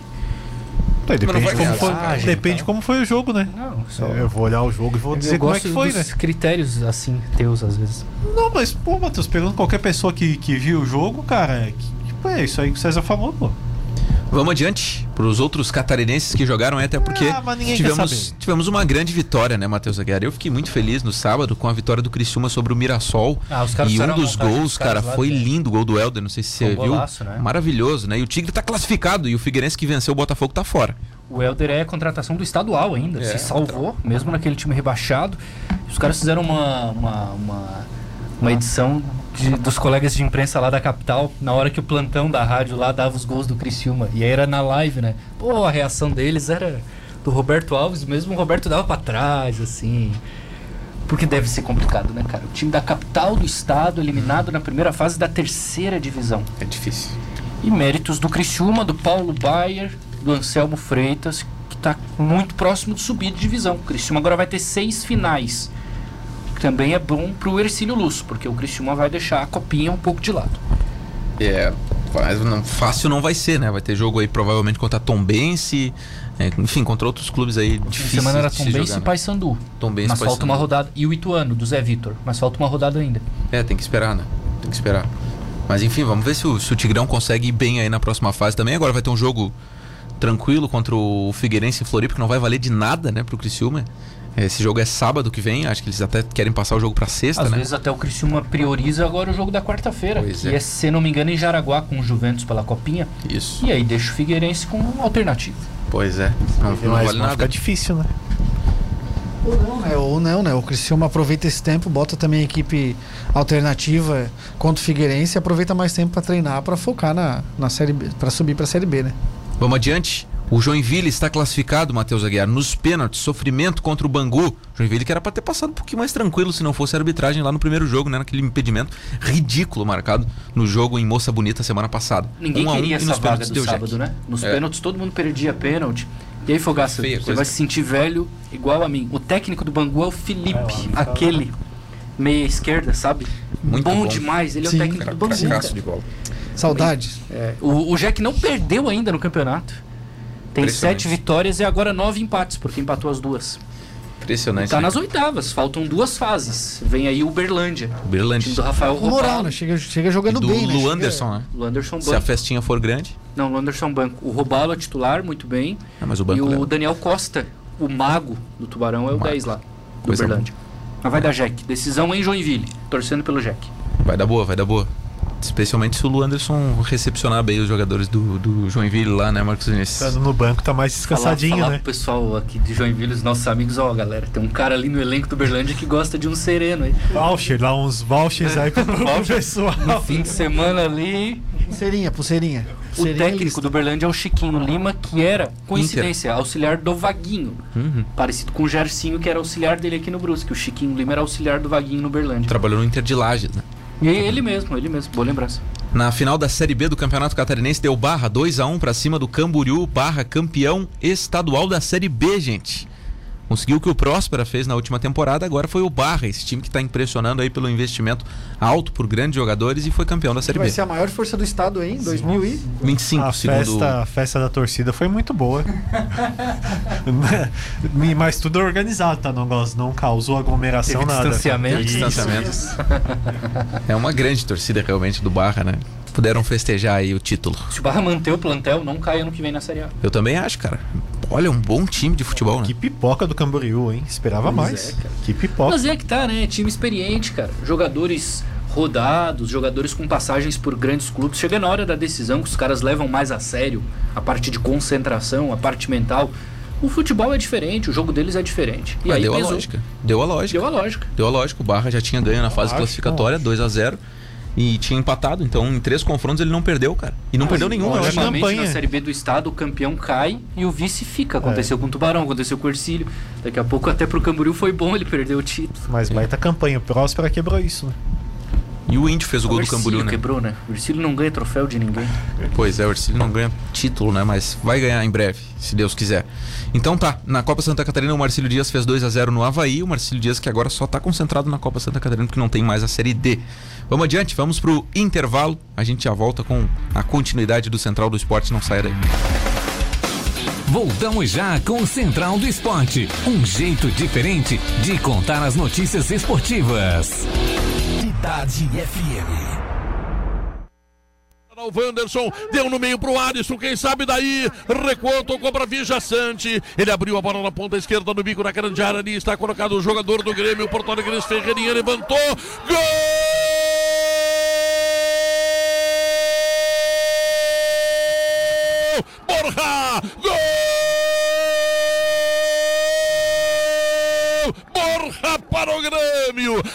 Tá, e não depende como foi, vantagem, depende então. como foi o jogo, né? Não, só... Eu vou olhar o jogo e vou Eu dizer como é que foi, né? critérios assim, teus às vezes. Não, mas, pô, Matheus, pegando qualquer pessoa que, que viu o jogo, cara, é, que, que, pô, é isso aí que o César falou, pô. Vamos adiante para os outros catarinenses que jogaram, é até porque Ah, tivemos, tivemos uma grande vitória, né, Matheus Aguiar? Eu fiquei muito feliz no sábado com a vitória do Criciúma sobre o Mirassol. Ah, e um dos gols, cara, foi né? lindo o gol do Helder, não sei se você um viu. golaço, né? Maravilhoso, né? E o Tigre tá classificado e o Figueirense que venceu o Botafogo tá fora. O Helder é contratação do estadual ainda. É, se salvou, mesmo naquele time rebaixado. Os caras fizeram uma, uma, uma, uma edição de- dos colegas de imprensa lá da capital, na hora que o plantão da rádio lá dava os gols do Criciúma. E aí era na live, né? Pô, a reação deles era do Roberto Alves, mesmo o Roberto dava pra trás, assim. Porque deve ser complicado, né, cara? O time da capital do estado, eliminado na primeira fase da terceira divisão. É difícil. E méritos do Criciúma, do Paulo Baier, do Anselmo Freitas, que está muito próximo de subir de divisão. O Criciúma agora vai ter seis finais. Também é bom pro Ercílio Luz, porque o Criciúma vai deixar a copinha um pouco de lado. É, mas não, fácil não vai ser, né? Vai ter jogo aí provavelmente contra a Tombense, é, enfim, contra outros clubes aí difíceis semana era se Tombense e né? Paysandu. Tombense, Mas falta uma rodada. E o Ituano, do Zé Vitor. Mas falta uma rodada ainda. É, tem que esperar, né? Tem que esperar. Mas enfim, vamos ver se o, se o Tigrão consegue ir bem aí na próxima fase também. Agora vai ter um jogo tranquilo contra o Figueirense em Floripa, que não vai valer de nada, né, pro Criciúma. Esse jogo é sábado que vem, acho que eles até querem passar o jogo pra sexta, Às né? vezes até o Criciúma prioriza agora o jogo da quarta-feira. Pois Que é. é, se não me engano, em Jaraguá com o Juventus pela copinha. Isso. E aí deixa o Figueirense com um alternativo. Pois é. Não, não vale nada. ficar difícil, né? Ou não, né? Ou não, né? O Criciúma aproveita esse tempo, bota também a equipe alternativa contra o Figueirense e aproveita mais tempo pra treinar, pra focar na, na série B, pra subir pra série B, né? Vamos adiante. O Joinville está classificado, Matheus Aguiar, nos pênaltis, sofrimento contra o Bangu. Joinville que era pra ter passado um pouquinho mais tranquilo se não fosse a arbitragem lá no primeiro jogo, né? Naquele impedimento ridículo marcado no jogo em Moça Bonita semana passada. Ninguém Um a um, queria e essa vaga do sábado, Jack. né? Nos É. pênaltis todo mundo perdia pênalti. E aí, Fogaça, Feia você coisa. vai se sentir velho igual a mim. O técnico do Bangu é o Felipe, aquele meia esquerda, sabe? Muito bom, bom. demais. Ele é Sim, o técnico Cara, do Bangu. de bola. Saudades. É, o, o Jack não perdeu ainda no campeonato. Tem sete vitórias e agora nove empates, porque empatou as duas. Impressionante. Tá né? nas oitavas, faltam duas fases. Vem aí o Berlândia. Uberlândia. Time do Rafael Com moral, Robalo. né? Chega, chega jogando do bem, né? Lu Anderson, né? O Anderson Se a Banco. festinha for grande. Não, o Anderson Banco. O Robalo é titular, muito bem. Ah, mas o e banco o leva. Daniel Costa, o mago do Tubarão, é o Mago. 10 lá. Do Berlândia. Mas vai dar Jack. Decisão em Joinville. Torcendo pelo Jack. Vai dar boa, vai dar boa. Especialmente se o Lu Anderson recepcionar bem os jogadores do, do Joinville lá, né, Marcos Vinícius? Estando no banco tá mais descansadinho, falar, falar né? pro pessoal aqui de Joinville, os nossos amigos, ó, galera, tem um cara ali no elenco do Berlândia que gosta de um sereno aí. Voucher, dá uns vouchers aí pro, pro pessoal. No fim de semana ali, Pulseirinha, pulseirinha. o técnico lista. do Berlândia é o Chiquinho Lima, que era, coincidência, auxiliar do Vaguinho. Uhum. Parecido com o Gercinho, que era auxiliar dele aqui no Brusque. O Chiquinho Lima era auxiliar do Vaguinho no Berlândia. Trabalhou no Inter de Lages, né? E ele mesmo, ele mesmo, boa lembrança. Na final da Série B do Campeonato Catarinense deu barra 2 a 1 pra cima do Camboriú, barra campeão estadual da Série B, gente. Conseguiu o que o Próspera fez na última temporada, agora foi o Barra, esse time que tá impressionando aí pelo investimento alto por grandes jogadores e foi campeão da Série Vai B. ser a maior força do estado aí, em 2000 e... 25 A segundo festa, a festa da torcida foi muito boa. Mas tudo organizado, tá? Não, não causou aglomeração, Teve nada. distanciamento. Isso. distanciamento. É uma grande torcida realmente do Barra, né? Puderam festejar aí o título. Se o Barra manter o plantel, não cai ano que vem na Série A. Eu também acho, cara. Olha, um bom time de futebol, né? Que pipoca do Camboriú, hein? Esperava Pois mais. é, que pipoca. Mas é que tá, né? Time experiente, cara. Jogadores rodados, jogadores com passagens por grandes clubes. Chega na hora da decisão que os caras levam mais a sério a parte de concentração, a parte mental. O futebol é diferente, o jogo deles é diferente. E Mas aí deu a pesou. lógica. Deu a lógica. Deu a lógica. Deu a lógica. O Barra já tinha ganho na fase classificatória, 2 a 0 E tinha empatado. Então, em três confrontos, ele não perdeu, cara. E não perdeu nenhum, eu olha, acho. Normalmente campanha. na Série B do estado o campeão cai e o vice fica. Aconteceu com o Tubarão, aconteceu com o Ercílio. Daqui a pouco até pro Camboriú foi bom ele perdeu o título. Mas baita campanha. O Próspera quebrou isso, né? E o Índio fez o gol do Ercílio Camboriú, né? quebrou, né? O Ercílio não ganha troféu de ninguém. Pois é, o Ercílio não ganha título, né? Mas vai ganhar em breve, se Deus quiser. Então tá, na Copa Santa Catarina o Marcílio Dias fez 2 a 0 no Havaí. O Marcílio Dias que agora só tá concentrado na Copa Santa Catarina porque não tem mais a Série D. Vamos adiante, vamos pro intervalo. A gente já volta com a continuidade do Central do Esporte. Não saia daí. Voltamos já com o Central do Esporte. Um jeito diferente de contar as notícias esportivas. Cidade FM. Wanderson deu no meio pro Alisson, quem sabe daí, recuou, tocou pra Vija Sante, ele abriu a bola na ponta esquerda no bico na grande área ali, está colocado o jogador do Grêmio, o Porto Alegre Ferreirinha levantou, gol! Borja, gol! Borja para o Grêmio.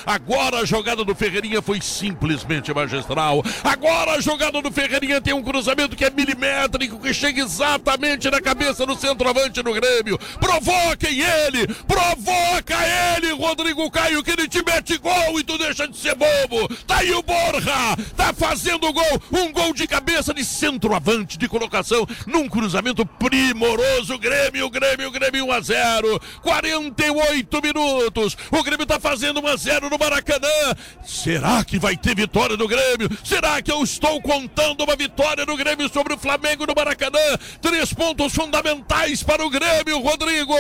Agora a jogada do Ferreirinha foi simplesmente magistral. Agora a jogada do Ferreirinha tem um cruzamento que é milimétrico, que chega exatamente na cabeça do centroavante do Grêmio. Provoquem ele! Provoca ele, Rodrigo Caio, que ele te mete gol e tu deixa de ser bobo. Tá aí o Borja, tá fazendo gol, um gol de cabeça de centroavante de colocação num cruzamento primoroso. Grêmio, Grêmio, Grêmio 1 a 0. 48 minutos. O Grêmio tá fazendo 1 a 0 no Maracanã. Será que vai ter vitória do Grêmio? Será que eu estou contando uma vitória do Grêmio sobre o Flamengo no Maracanã? Três pontos fundamentais para o Grêmio, Rodrigo.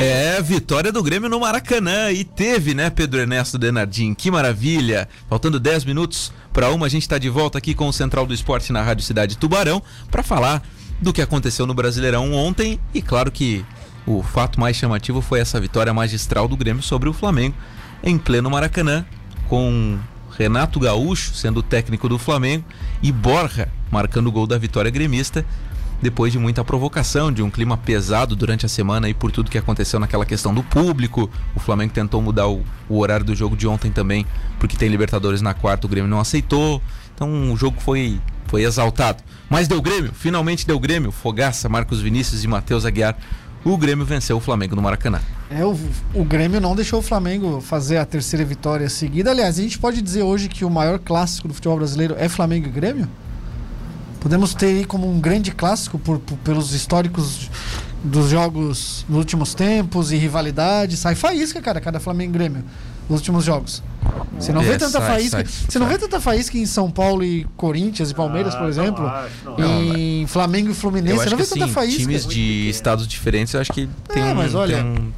É, vitória do Grêmio no Maracanã. E teve, né, Pedro Ernesto Denardim? Que maravilha! Faltando 10 minutos para uma, a gente está de volta aqui com o Central do Esporte na Rádio Cidade Tubarão para falar do que aconteceu no Brasileirão ontem. E claro que o fato mais chamativo foi essa vitória magistral do Grêmio sobre o Flamengo em pleno Maracanã, com Renato Gaúcho sendo o técnico do Flamengo e Borja marcando o gol da vitória gremista depois de muita provocação, de um clima pesado durante a semana e por tudo que aconteceu naquela questão do público. O Flamengo tentou mudar o, o horário do jogo de ontem também, porque tem Libertadores na quarta, o Grêmio não aceitou. Então o jogo foi, foi exaltado. Mas deu Grêmio, finalmente deu Grêmio. Fogaça, Marcos Vinícius e Matheus Aguiar. O Grêmio venceu o Flamengo no Maracanã. É, o, o Grêmio não deixou o Flamengo fazer a terceira vitória seguida. Aliás, a gente pode dizer hoje que o maior clássico do futebol brasileiro é Flamengo e Grêmio? Podemos ter aí como um grande clássico por, por- pelos históricos dos jogos nos últimos tempos e rivalidade. Sai faísca, cara, cada Flamengo e Grêmio nos últimos jogos. Você não vê É, tanta sai, faísca. sai, você não vê tanta faísca em São Paulo e Corinthians e Palmeiras, Ah, por não exemplo. acho, não em Flamengo e Fluminense. Eu Você acho não que vê tanta assim, faísca. times de estados diferentes, eu acho que tem É, um... mas olha- tem um-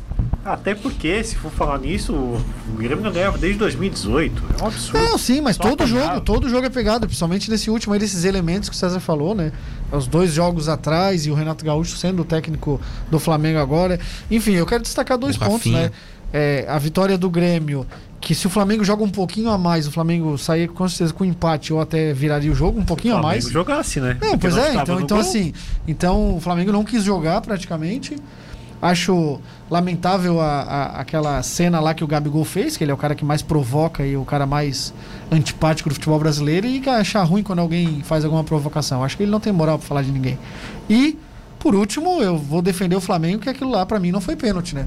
Até porque, se for falar nisso, o Grêmio não ganhava desde 2018. É um absurdo. Não, sim, mas Só todo apanhava. jogo, todo jogo é pegado, principalmente nesse último aí, desses elementos que o César falou, né? Os dois jogos atrás e o Renato Gaúcho sendo o técnico do Flamengo agora. Enfim, eu quero destacar dois O pontos, Rafinha. né? É, a vitória do Grêmio, que se o Flamengo joga um pouquinho a mais, o Flamengo sair com certeza com empate ou até viraria o jogo um pouquinho a Flamengo mais. jogasse, né? Não, Porque pois é, então, então gol. assim, então o Flamengo não quis jogar praticamente. Acho lamentável a, a- aquela cena lá que o Gabigol fez, que ele é o cara que mais provoca e o cara mais antipático do futebol brasileiro, e achar ruim quando alguém faz alguma provocação. Acho que ele não tem moral pra falar de ninguém. E, por último, eu vou defender o Flamengo, que aquilo lá pra mim não foi pênalti, né?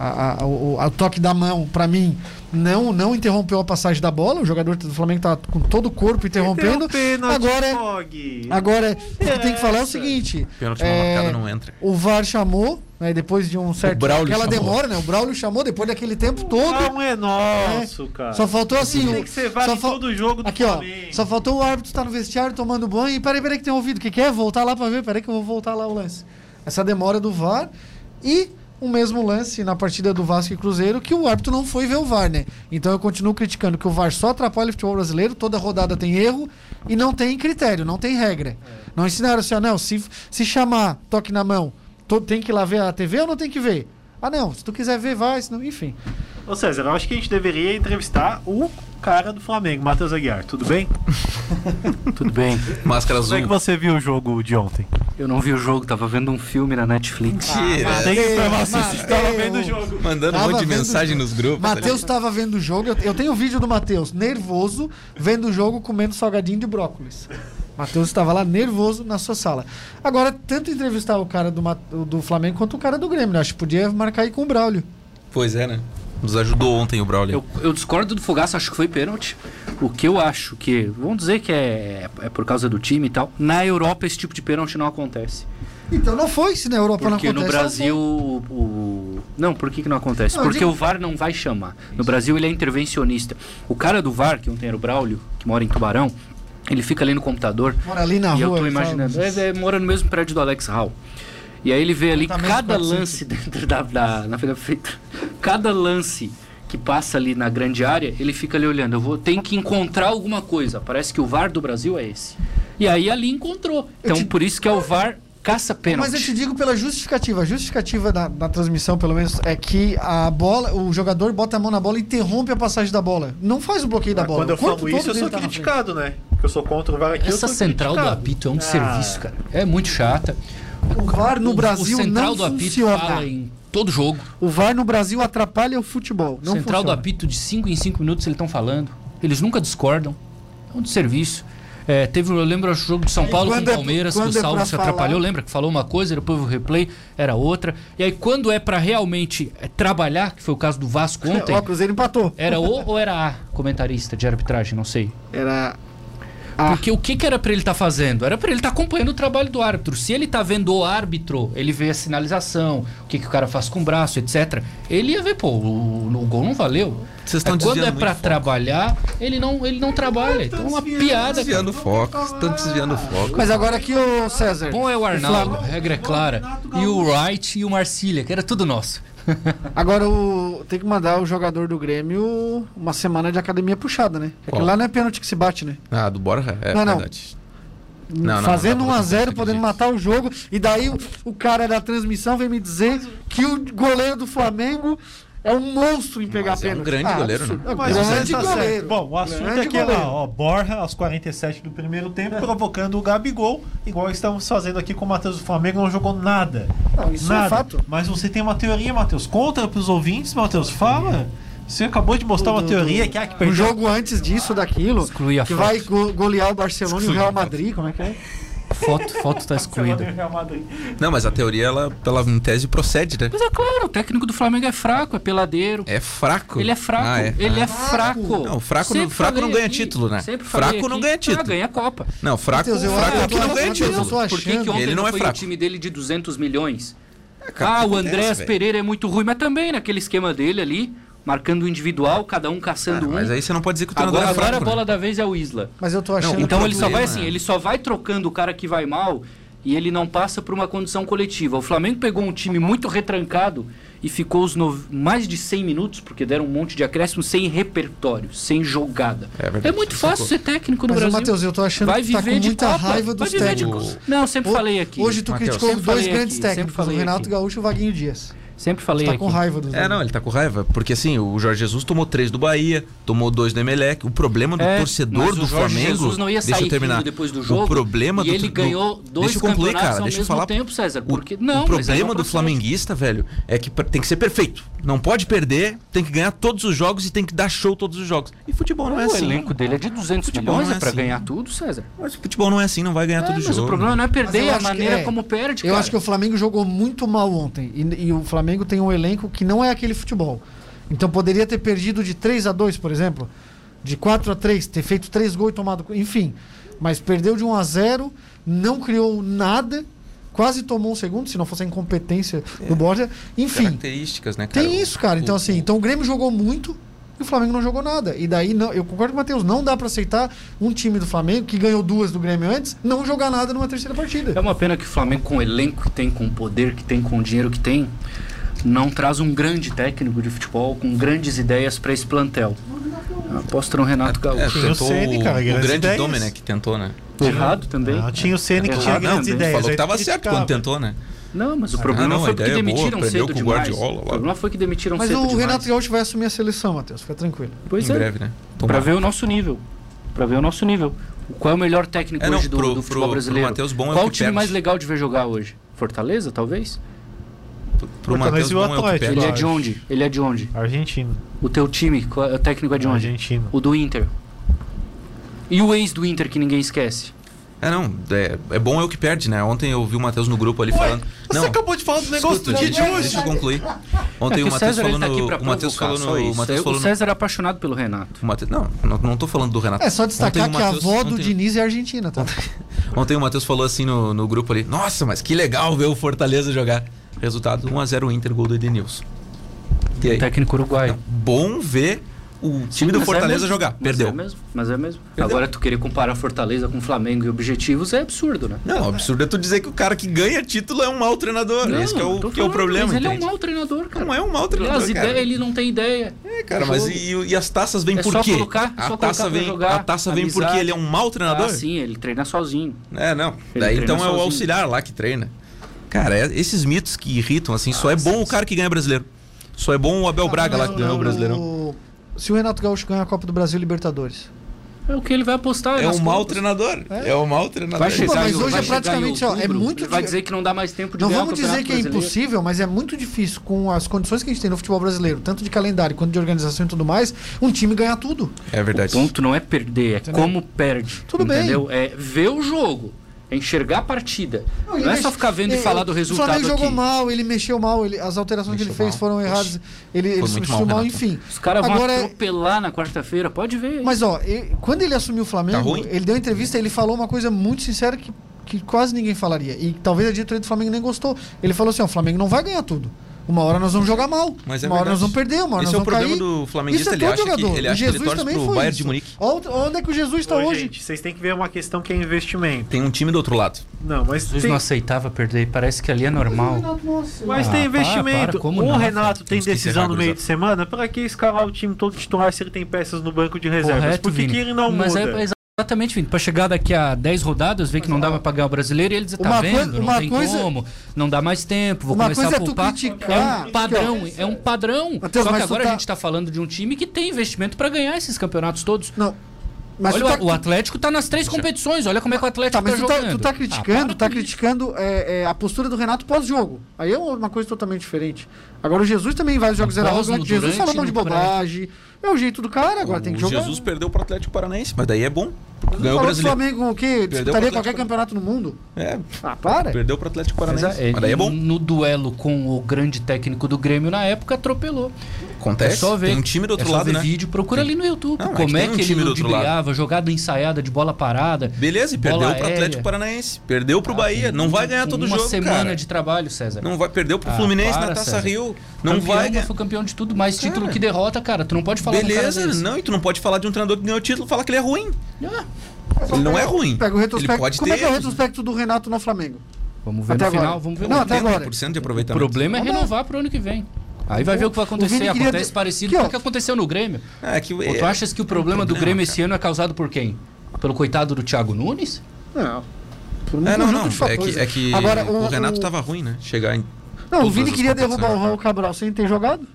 A, a- o, o toque da mão, pra mim, não não interrompeu a passagem da bola. O jogador do Flamengo tá com todo o corpo interrompendo. Pênalti, Agora, Fog. Agora, o que tem que falar é o seguinte: Pênalti é, não entra. o VAR chamou, né, depois de um certo. Braulio aquela chamou. demora, né? O Braulio chamou depois daquele tempo todo. Não é nosso, cara. Só faltou assim. Tem o- que ser vale só em fa- todo jogo do Aqui, ó. Só faltou o árbitro estar no vestiário tomando banho. E peraí, peraí, que tem ouvido. O que, que é? Voltar lá pra ver. Peraí, que eu vou voltar lá o lance. Essa demora do VAR. E o mesmo lance na partida do Vasco e Cruzeiro, que o árbitro não foi ver o VAR, né? Então eu continuo criticando que o VAR só atrapalha o futebol brasileiro, toda rodada tem erro e não tem critério, não tem regra. Não ensinaram assim, ah, não, se, se chamar toque na mão, tem que ir lá ver a TV ou não tem que ver? Ah, não, se tu quiser ver, vai, senão, enfim. Ô César, eu acho que a gente deveria entrevistar o cara do Flamengo, Matheus Aguiar. Tudo bem? Tudo bem. Máscara Como é azul. que você viu o jogo de ontem? Eu não vi o jogo, tava vendo um filme na Netflix. Mentira. Tem informação, você estava Mateus. vendo o jogo. Mandando um Tava monte de mensagem nos grupos. tá Matheus estava vendo o jogo, eu, eu tenho o vídeo do Matheus, nervoso, vendo o jogo comendo salgadinho de brócolis. Matheus estava lá nervoso na sua sala. Agora, tanto entrevistar o cara do, do Flamengo quanto o cara do Grêmio, né? Acho que podia marcar aí com o Braulio. Pois é, né? Nos ajudou ontem o Braulio. Eu, eu discordo do Fogaça, acho que foi pênalti. O que eu acho que, vamos dizer que é, é por causa do time e tal, na Europa esse tipo de pênalti não acontece. Então não foi, se na Europa Porque não no acontece. Brasil o, o- Não, por que, que não acontece? Não, Porque digo- o VAR não vai chamar. No Brasil ele é intervencionista. O cara do VAR, que ontem era o Braulio, que mora em Tubarão, ele fica ali no computador. Mora ali na e rua. eu tô imaginando. É, é, mora no mesmo prédio do Alex Hall. E aí ele vê ali cada 400. lance dentro da, da, na feira feita. Cada lance que passa ali na grande área, ele fica ali olhando. Eu vou tenho que encontrar alguma coisa. Parece que o VAR do Brasil é esse. E aí ali encontrou. Então te- por isso que é o VAR caça pênalti. Mas eu te digo pela justificativa. A justificativa da, da transmissão, pelo menos, é que a bola, o jogador bota a mão na bola e interrompe a passagem da bola. Não faz o bloqueio da bola. Quando eu falo isso, eu sou tá criticado, né? Porque eu sou contra o VAR aqui. Essa central do criticado. apito é um Ah, serviço, cara. É muito chata. O VAR no O- Brasil o central não do apito funciona. fala em todo jogo. O VAR no Brasil atrapalha o futebol. Não central do funciona. apito de 5 em 5 minutos eles estão falando. Eles nunca discordam. É um serviço. É, teve, eu lembro o jogo de São Paulo com o é- Palmeiras, que o é Salvo pra se falar- atrapalhou, lembra que falou uma coisa, depois o replay era outra. E aí quando é pra realmente é, trabalhar, que foi o caso do Vasco ontem, o Cruzeiro empatou. era o ou era a comentarista de arbitragem, não sei. Era. Ah. Porque o que, que era pra ele estar fazendo? Era pra ele estar acompanhando o trabalho do árbitro. Se ele tá vendo o árbitro, ele vê a sinalização, o que, que o cara faz com o braço, etc. Ele ia ver, pô, o, o gol não valeu. Vocês estão É, quando é foco. trabalhar, ele não, ele não trabalha. Então é uma piada. cara. Desviando o foco. Estão desviando o foco. Mas agora aqui, o César. Bom é o Arnaldo, a regra é clara. E o Wright e o Marcília, que era tudo nosso. Agora o... tem que mandar o jogador do Grêmio uma semana de academia puxada, né? Aquilo Qual? lá não é pênalti que se bate, né? Ah, do Borja? É Não, não. verdade. Não, não, Fazendo não dá pra 1x0, fazer podendo acredito. matar o jogo. E daí o, o cara da transmissão vem me dizer que o goleiro do Flamengo é um monstro em pegar Mas é um pênalti. grande goleiro, absurdo. né? É um Mas grande tá certo. goleiro. Bom, o assunto Grande é que goleiro. lá, ó, Borja aos 47 do primeiro tempo, provocando o Gabigol, igual estamos fazendo aqui com o Matheus do Flamengo, não jogou nada. Não, isso nada. é fato. Mas você tem uma teoria, Matheus. Conta pros ouvintes, Matheus. Fala. Você acabou de mostrar uma teoria do- que, ah, que Um perdeu. jogo antes disso, daquilo, que foto. vai go- golear o Barcelona e o Real Madrid, como é que é? Foto, foto tá excluída. Madrid. Não, mas a teoria, ela, ela em tese procede, né? Mas é claro, o técnico do Flamengo é fraco, é peladeiro. É fraco. Ele é fraco, Ah, é. ele é Ah. fraco. Não, fraco não- fraco não ganha aqui, título, né? sempre Fraco não ganha título. Ah, ganha a Copa. Não, fraco, eu- fraco aqui não ganha título. Por que, que ontem Ele não, não é foi fraco. o time dele de 200 milhões? cara, ah, o Andrés. Pereira é muito ruim, mas também naquele esquema dele ali, marcando o individual, cada um Ah, caçando um. mas aí você não pode dizer que o treinador Agora, é fraco, agora a né? bola da vez é o Isla. Mas eu tô achando. Então o ele só vai problema- assim, ele só vai trocando o cara que vai mal e ele não passa por uma condição coletiva. O Flamengo pegou um time muito retrancado e ficou os no- mais de 100 minutos, porque deram um monte de acréscimos, sem repertório, sem jogada. É É, verdade, muito isso fácil ficou. ser técnico no Mas, Brasil. Matheus, eu tô achando vai que tá viver com de muita Copa, raiva vai dos viver de técnicos. Copa. Não, sempre Ho- falei aqui. Hoje tu Matheus. criticou dois grandes aqui, técnicos, o Renato aqui. Gaúcho e o Vaguinho Dias. Sempre falei Tá aqui. com raiva dos É, não, ele tá com raiva. Porque assim, o Jorge Jesus tomou três do Bahia, tomou dois do Emelec. O problema do É, torcedor mas do o Jorge Flamengo. Jesus não ia deixa sair eu terminar. depois do jogo. O problema e do ele do- ganhou dois deixa eu concluir, campeonatos cara. Deixa eu falar. tempo, César. O- Porque o, não, mas aí problema do flamenguista, velho, é que tem que ser perfeito. Não pode perder, tem que ganhar todos os jogos e tem que dar show todos os jogos. E futebol não é o assim. elenco dele é de 200 Futebol milhões, é é pra assim. ganhar tudo, César. Mas futebol não é assim, não vai ganhar É, todo mas jogo. o problema não é Mas perder, é a maneira é. como perde, Eu acho que o Flamengo jogou muito mal ontem. E, e o Flamengo tem um elenco que não é aquele futebol. Então poderia ter perdido de 3 a 2 por exemplo. De 4 a 3 ter feito 3 gols e tomado. Enfim. Mas perdeu de 1 a 0 não criou nada. Quase tomou um segundo, se não fosse a incompetência do Borja. Enfim. Características, né, cara? Tem isso, cara. Então, O- assim, então o Grêmio jogou muito e o Flamengo não jogou nada. E daí, não, eu concordo com o Matheus, não dá pra aceitar um time do Flamengo que ganhou duas do Grêmio antes, não jogar nada numa terceira partida. É uma pena que o Flamengo, com o elenco que tem, com o poder que tem, com o dinheiro que tem, não traz um grande técnico de futebol com grandes ideias para esse plantel. Aposto no Renato É, Gaúcho. Tinha o tentou Ceni, cara, o grande ideias. Domenech tentou, né? Errado também. Não, tinha o Ceni que tinha grandes ideias. Falou que aí tu tava certo quando tentou, né? Não, mas o problema não, a foi porque ideia é boa, demitiram perdeu cedo com o demais. Guardiola. O problema foi que demitiram Mas cedo o demais. Renato Gaúcho vai assumir a seleção, Matheus, fica tranquilo. Pois em é, breve, né? pra Tomara. ver o nosso nível. Pra ver o nosso nível. Qual é o melhor técnico É, não, hoje do, pro- do futebol pro- brasileiro? pro Matheus Bom é o Qual que o time perde. mais legal de ver jogar hoje? Fortaleza, talvez? Pro Matheus é o que perde. Ele é de onde? Ele é de onde? Argentina. O teu time, o técnico é de onde? Argentina. O do Inter. E o ex do Inter que ninguém esquece? É, não, é, é bom é o que perde, né? Ontem eu vi o Matheus no grupo ali falando. Você não, acabou de falar do negócio escuta, do dia de hoje. deixa eu concluir. Ontem É o Matheus falou tá no. O Matheus falou no. O. Matheus Eu- falou o no. César é apaixonado pelo Renato. o Matheus- não, não, não tô falando do Renato. É só destacar Ontem o que a avó do ontem- Diniz é argentina, tá? Ontem o Matheus falou assim no, no grupo ali: Nossa, mas que legal ver o Fortaleza jogar. Resultado: 1x0 Inter, gol do Edenilson. E aí? Técnico uruguaio. Bom ver o time do Mas é Fortaleza mesmo, jogar. mas Perdeu. É mesmo, mas é mesmo. Perdeu. Agora tu querer comparar Fortaleza com Flamengo e objetivos é absurdo, né? Não, absurdo é tu dizer que o cara que ganha título é um mau treinador. Não, Esse que é o, que é o problema. Mas ele é um entende? mau treinador, cara. Não é um mau Ele, treinador. cara. ideias, ele não tem ideia. É, cara, mas e, e as taças vêm É por só quê? colocar- é a só taça vem, jogar, a taça vem porque amizade. ele é um mau treinador? Ah, sim, ele treina sozinho. É, não. Ele Daí então é o sozinho. auxiliar lá que treina. Cara, é- esses mitos que irritam, assim, só é bom o cara que ganha brasileiro. Só é bom o Abel Braga lá que ganhou o Brasileirão. O- Se o Renato Gaúcho ganha a Copa do Brasil e Libertadores. É o que ele vai apostar. É um mau treinador. É, um mau treinador. Vai chegar mas hoje vai é praticamente, ó, é outubro, muito ele Vai di- dizer que não dá mais tempo de Não ganhar vamos dizer que é Brasileiro. impossível, mas é muito difícil com as condições que a gente tem no futebol brasileiro, tanto de calendário quanto de organização e tudo mais, um time ganhar tudo. É verdade. O ponto não é perder, é Entendeu? como perde. Tudo bem. entendeu? É ver o jogo, é enxergar a partida. Não, ele é mexe- só ficar vendo e ele- falar do O resultado Flamengo jogou aqui. mal, ele mexeu mal, ele- as alterações que ele Mexeu fez mal. foram erradas, ele, ele substituiu mal, mal, enfim. Os caras vão Agora, atropelar na quarta-feira, pode ver. Mas ó, e- quando ele assumiu o Tá Flamengo, ruim? ele deu entrevista, ele falou uma coisa muito sincera que, que quase ninguém falaria. E talvez a diretoria do Flamengo nem gostou. Ele falou assim: ó, o Flamengo não vai ganhar tudo. Uma hora nós vamos jogar mal. Mas é uma hora nós vamos perder, uma hora Esse nós é o vamos problema cair. do flamenguista, Isso é ele todo acha que- jogador. ele acha que ele Jesus torce também pro foi Bayern isso. de Munique. Onde, onde é que o Jesus está hoje? gente, vocês têm que ver uma questão que é investimento. Tem um time do outro lado. Não, mas Jesus tem, não aceitava perder, parece que ali é normal. mas Ah, tem para, investimento. para, como o não, Renato tem que decisão no meio de semana. Pra que escalar o time todo titular se ele tem peças no banco de reservas? Correto, Por que, que ele não Mas muda? é exatamente, Vini. Pra chegar daqui a 10 rodadas, ver que não dava pra ganhar o brasileiro e ele dizer, tá Uma vendo? coisa- não uma tem coisa- como, não dá mais tempo, vou Uma começar coisa a é tu poupar. criticar, é um padrão, é um padrão. Matheus, Só que agora tá- a gente tá falando de um time que tem investimento pra ganhar esses campeonatos todos. Não. Mas olha, tá- o Atlético tá nas três competições, olha como é que o Atlético Tá, mas tá, tu tá, jogando. tu tá Ah, criticando, para tá criticando é, é, a postura do Renato pós-jogo. Aí é uma coisa totalmente diferente. Agora o Jesus também em vários jogos Pós, algo. no Jesus falou um monte de pré. bobagem. É o jeito do cara, agora tem que o jogar. Jesus perdeu pro Atlético Paranaense, mas daí é bom. Ganhou o o brasileiro. Flamengo o quê? Disputaria qualquer campeonato no mundo? É, Ah, para. perdeu pro Atlético Mas Paranaense. é, Mas daí é bom. No duelo com o grande técnico do Grêmio na época, atropelou. Acontece. É só ver. Tem um time do outro é só lado, ver né? vídeo, procura ali no YouTube. Não, é como que é tem um que time ele ludibriava jogada ensaiada de bola parada. Beleza, e perdeu pro. Atlético Paranaense. Perdeu pro Bahia. Não vai ganhar todo uma jogo, semana cara. de trabalho, César. Não vai, perdeu pro Ah, Fluminense na Taça. Rio. Não Campeão, vai mas ganhar. foi campeão de tudo, mais título Cara. que derrota, cara. Tu não pode falar um cara Beleza, desse. não, e tu não pode falar de um treinador que ganhou o título e falar que ele é ruim. Ah, Ele não é ruim. Pega o retrospecto. Ele pode Como ter é que é o retrospecto do Renato no Flamengo? vamos ver Até no agora. final, vamos ver. Não, o até agora. 90% de O aproveitamento. problema é renovar pro ano que vem. Aí vai ver o que vai O acontecer. Acontece de- parecido com o que aconteceu no Grêmio. É que Ou tu achas que o problema do problema, Grêmio cara. esse ano é causado por quem? Pelo coitado do Thiago Nunes? Não. Por um É, não, não. de É que, é que Agora, o, Renato o- tava ruim, né? Chegar em. Não, o todas Vini as queria derrubar o. Raul Cabral sem ter jogado.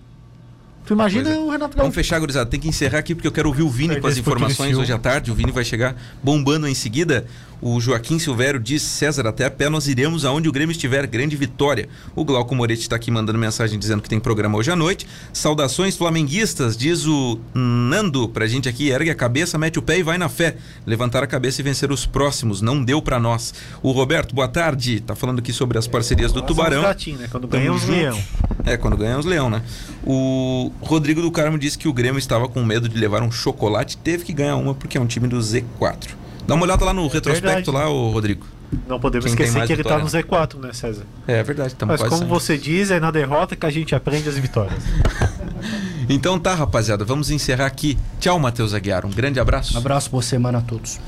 Tu imagina é. o Renato Vamos Gaúcho. fechar, gurizada. Tem que encerrar aqui porque eu quero ouvir o Vini com as informações hoje à tarde. O Vini vai chegar bombando em seguida. O Joaquim Silvério diz: César, até a pé nós iremos aonde o Grêmio estiver. Grande vitória. O Glauco Moretti está aqui mandando mensagem dizendo que tem programa hoje à noite. Saudações flamenguistas, diz o Nando pra gente aqui. Ergue a cabeça, mete o pé e vai na fé. Levantar a cabeça e vencer os próximos. Não deu pra nós. O Roberto, boa tarde. Tá falando aqui sobre as parcerias do Tubarão. gatinho, né? Quando ganhamos leão. É, quando ganha os leão, né? O Rodrigo do Carmo disse que o Grêmio estava com medo de levar um chocolate, teve que ganhar uma porque é um time do Z4. Dá uma olhada lá no retrospecto verdade. lá, ô Rodrigo. Não podemos Quem esquecer que ele tá vitória, no Z4, né, César? É verdade, estamos Mas quase como saindo. você diz, é na derrota que a gente aprende as vitórias. Então tá, rapaziada, vamos encerrar aqui. Tchau, Matheus Aguiar. Um grande abraço. Um abraço, boa semana a todos.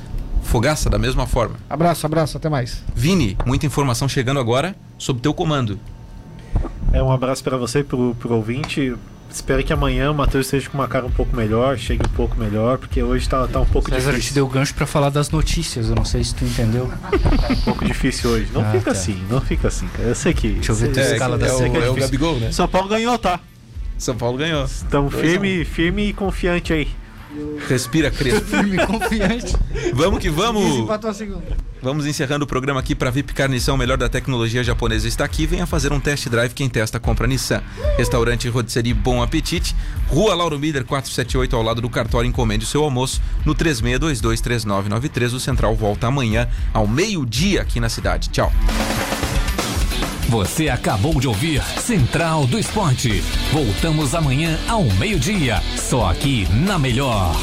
Fogaça, da mesma forma. Abraço, abraço, até mais. Vini, muita informação chegando agora sob teu comando. É um abraço pra você, pro, pro ouvinte. Espero que amanhã o Matheus esteja com uma cara um pouco melhor, chegue um pouco melhor, porque hoje tá, tá um pouco César te difícil. deu gancho pra falar das notícias, eu não sei se tu entendeu. Um pouco difícil hoje. Não Ah, fica tá. assim, não fica assim, cara. Eu sei que. Deixa eu ver tua sei- escala eu da é é o difícil. Gabigol, né? São Paulo ganhou, tá? São Paulo ganhou. Estamos a firme, firme e confiante aí. Respira, Crespo. Firme confiante. vamos que vamos. Vamos encerrando o programa aqui para VIP Carnição, melhor da tecnologia japonesa está aqui. Venha fazer um test drive, quem testa compra Nissan. Restaurante Rotisserie Bom Apetite, Rua Lauro Miller 478 ao lado do cartório. Encomende o seu almoço no 36223993. O Central volta amanhã ao meio-dia aqui na cidade. Tchau. Você acabou de ouvir Central do Esporte. Voltamos amanhã ao meio-dia, só aqui na Melhor.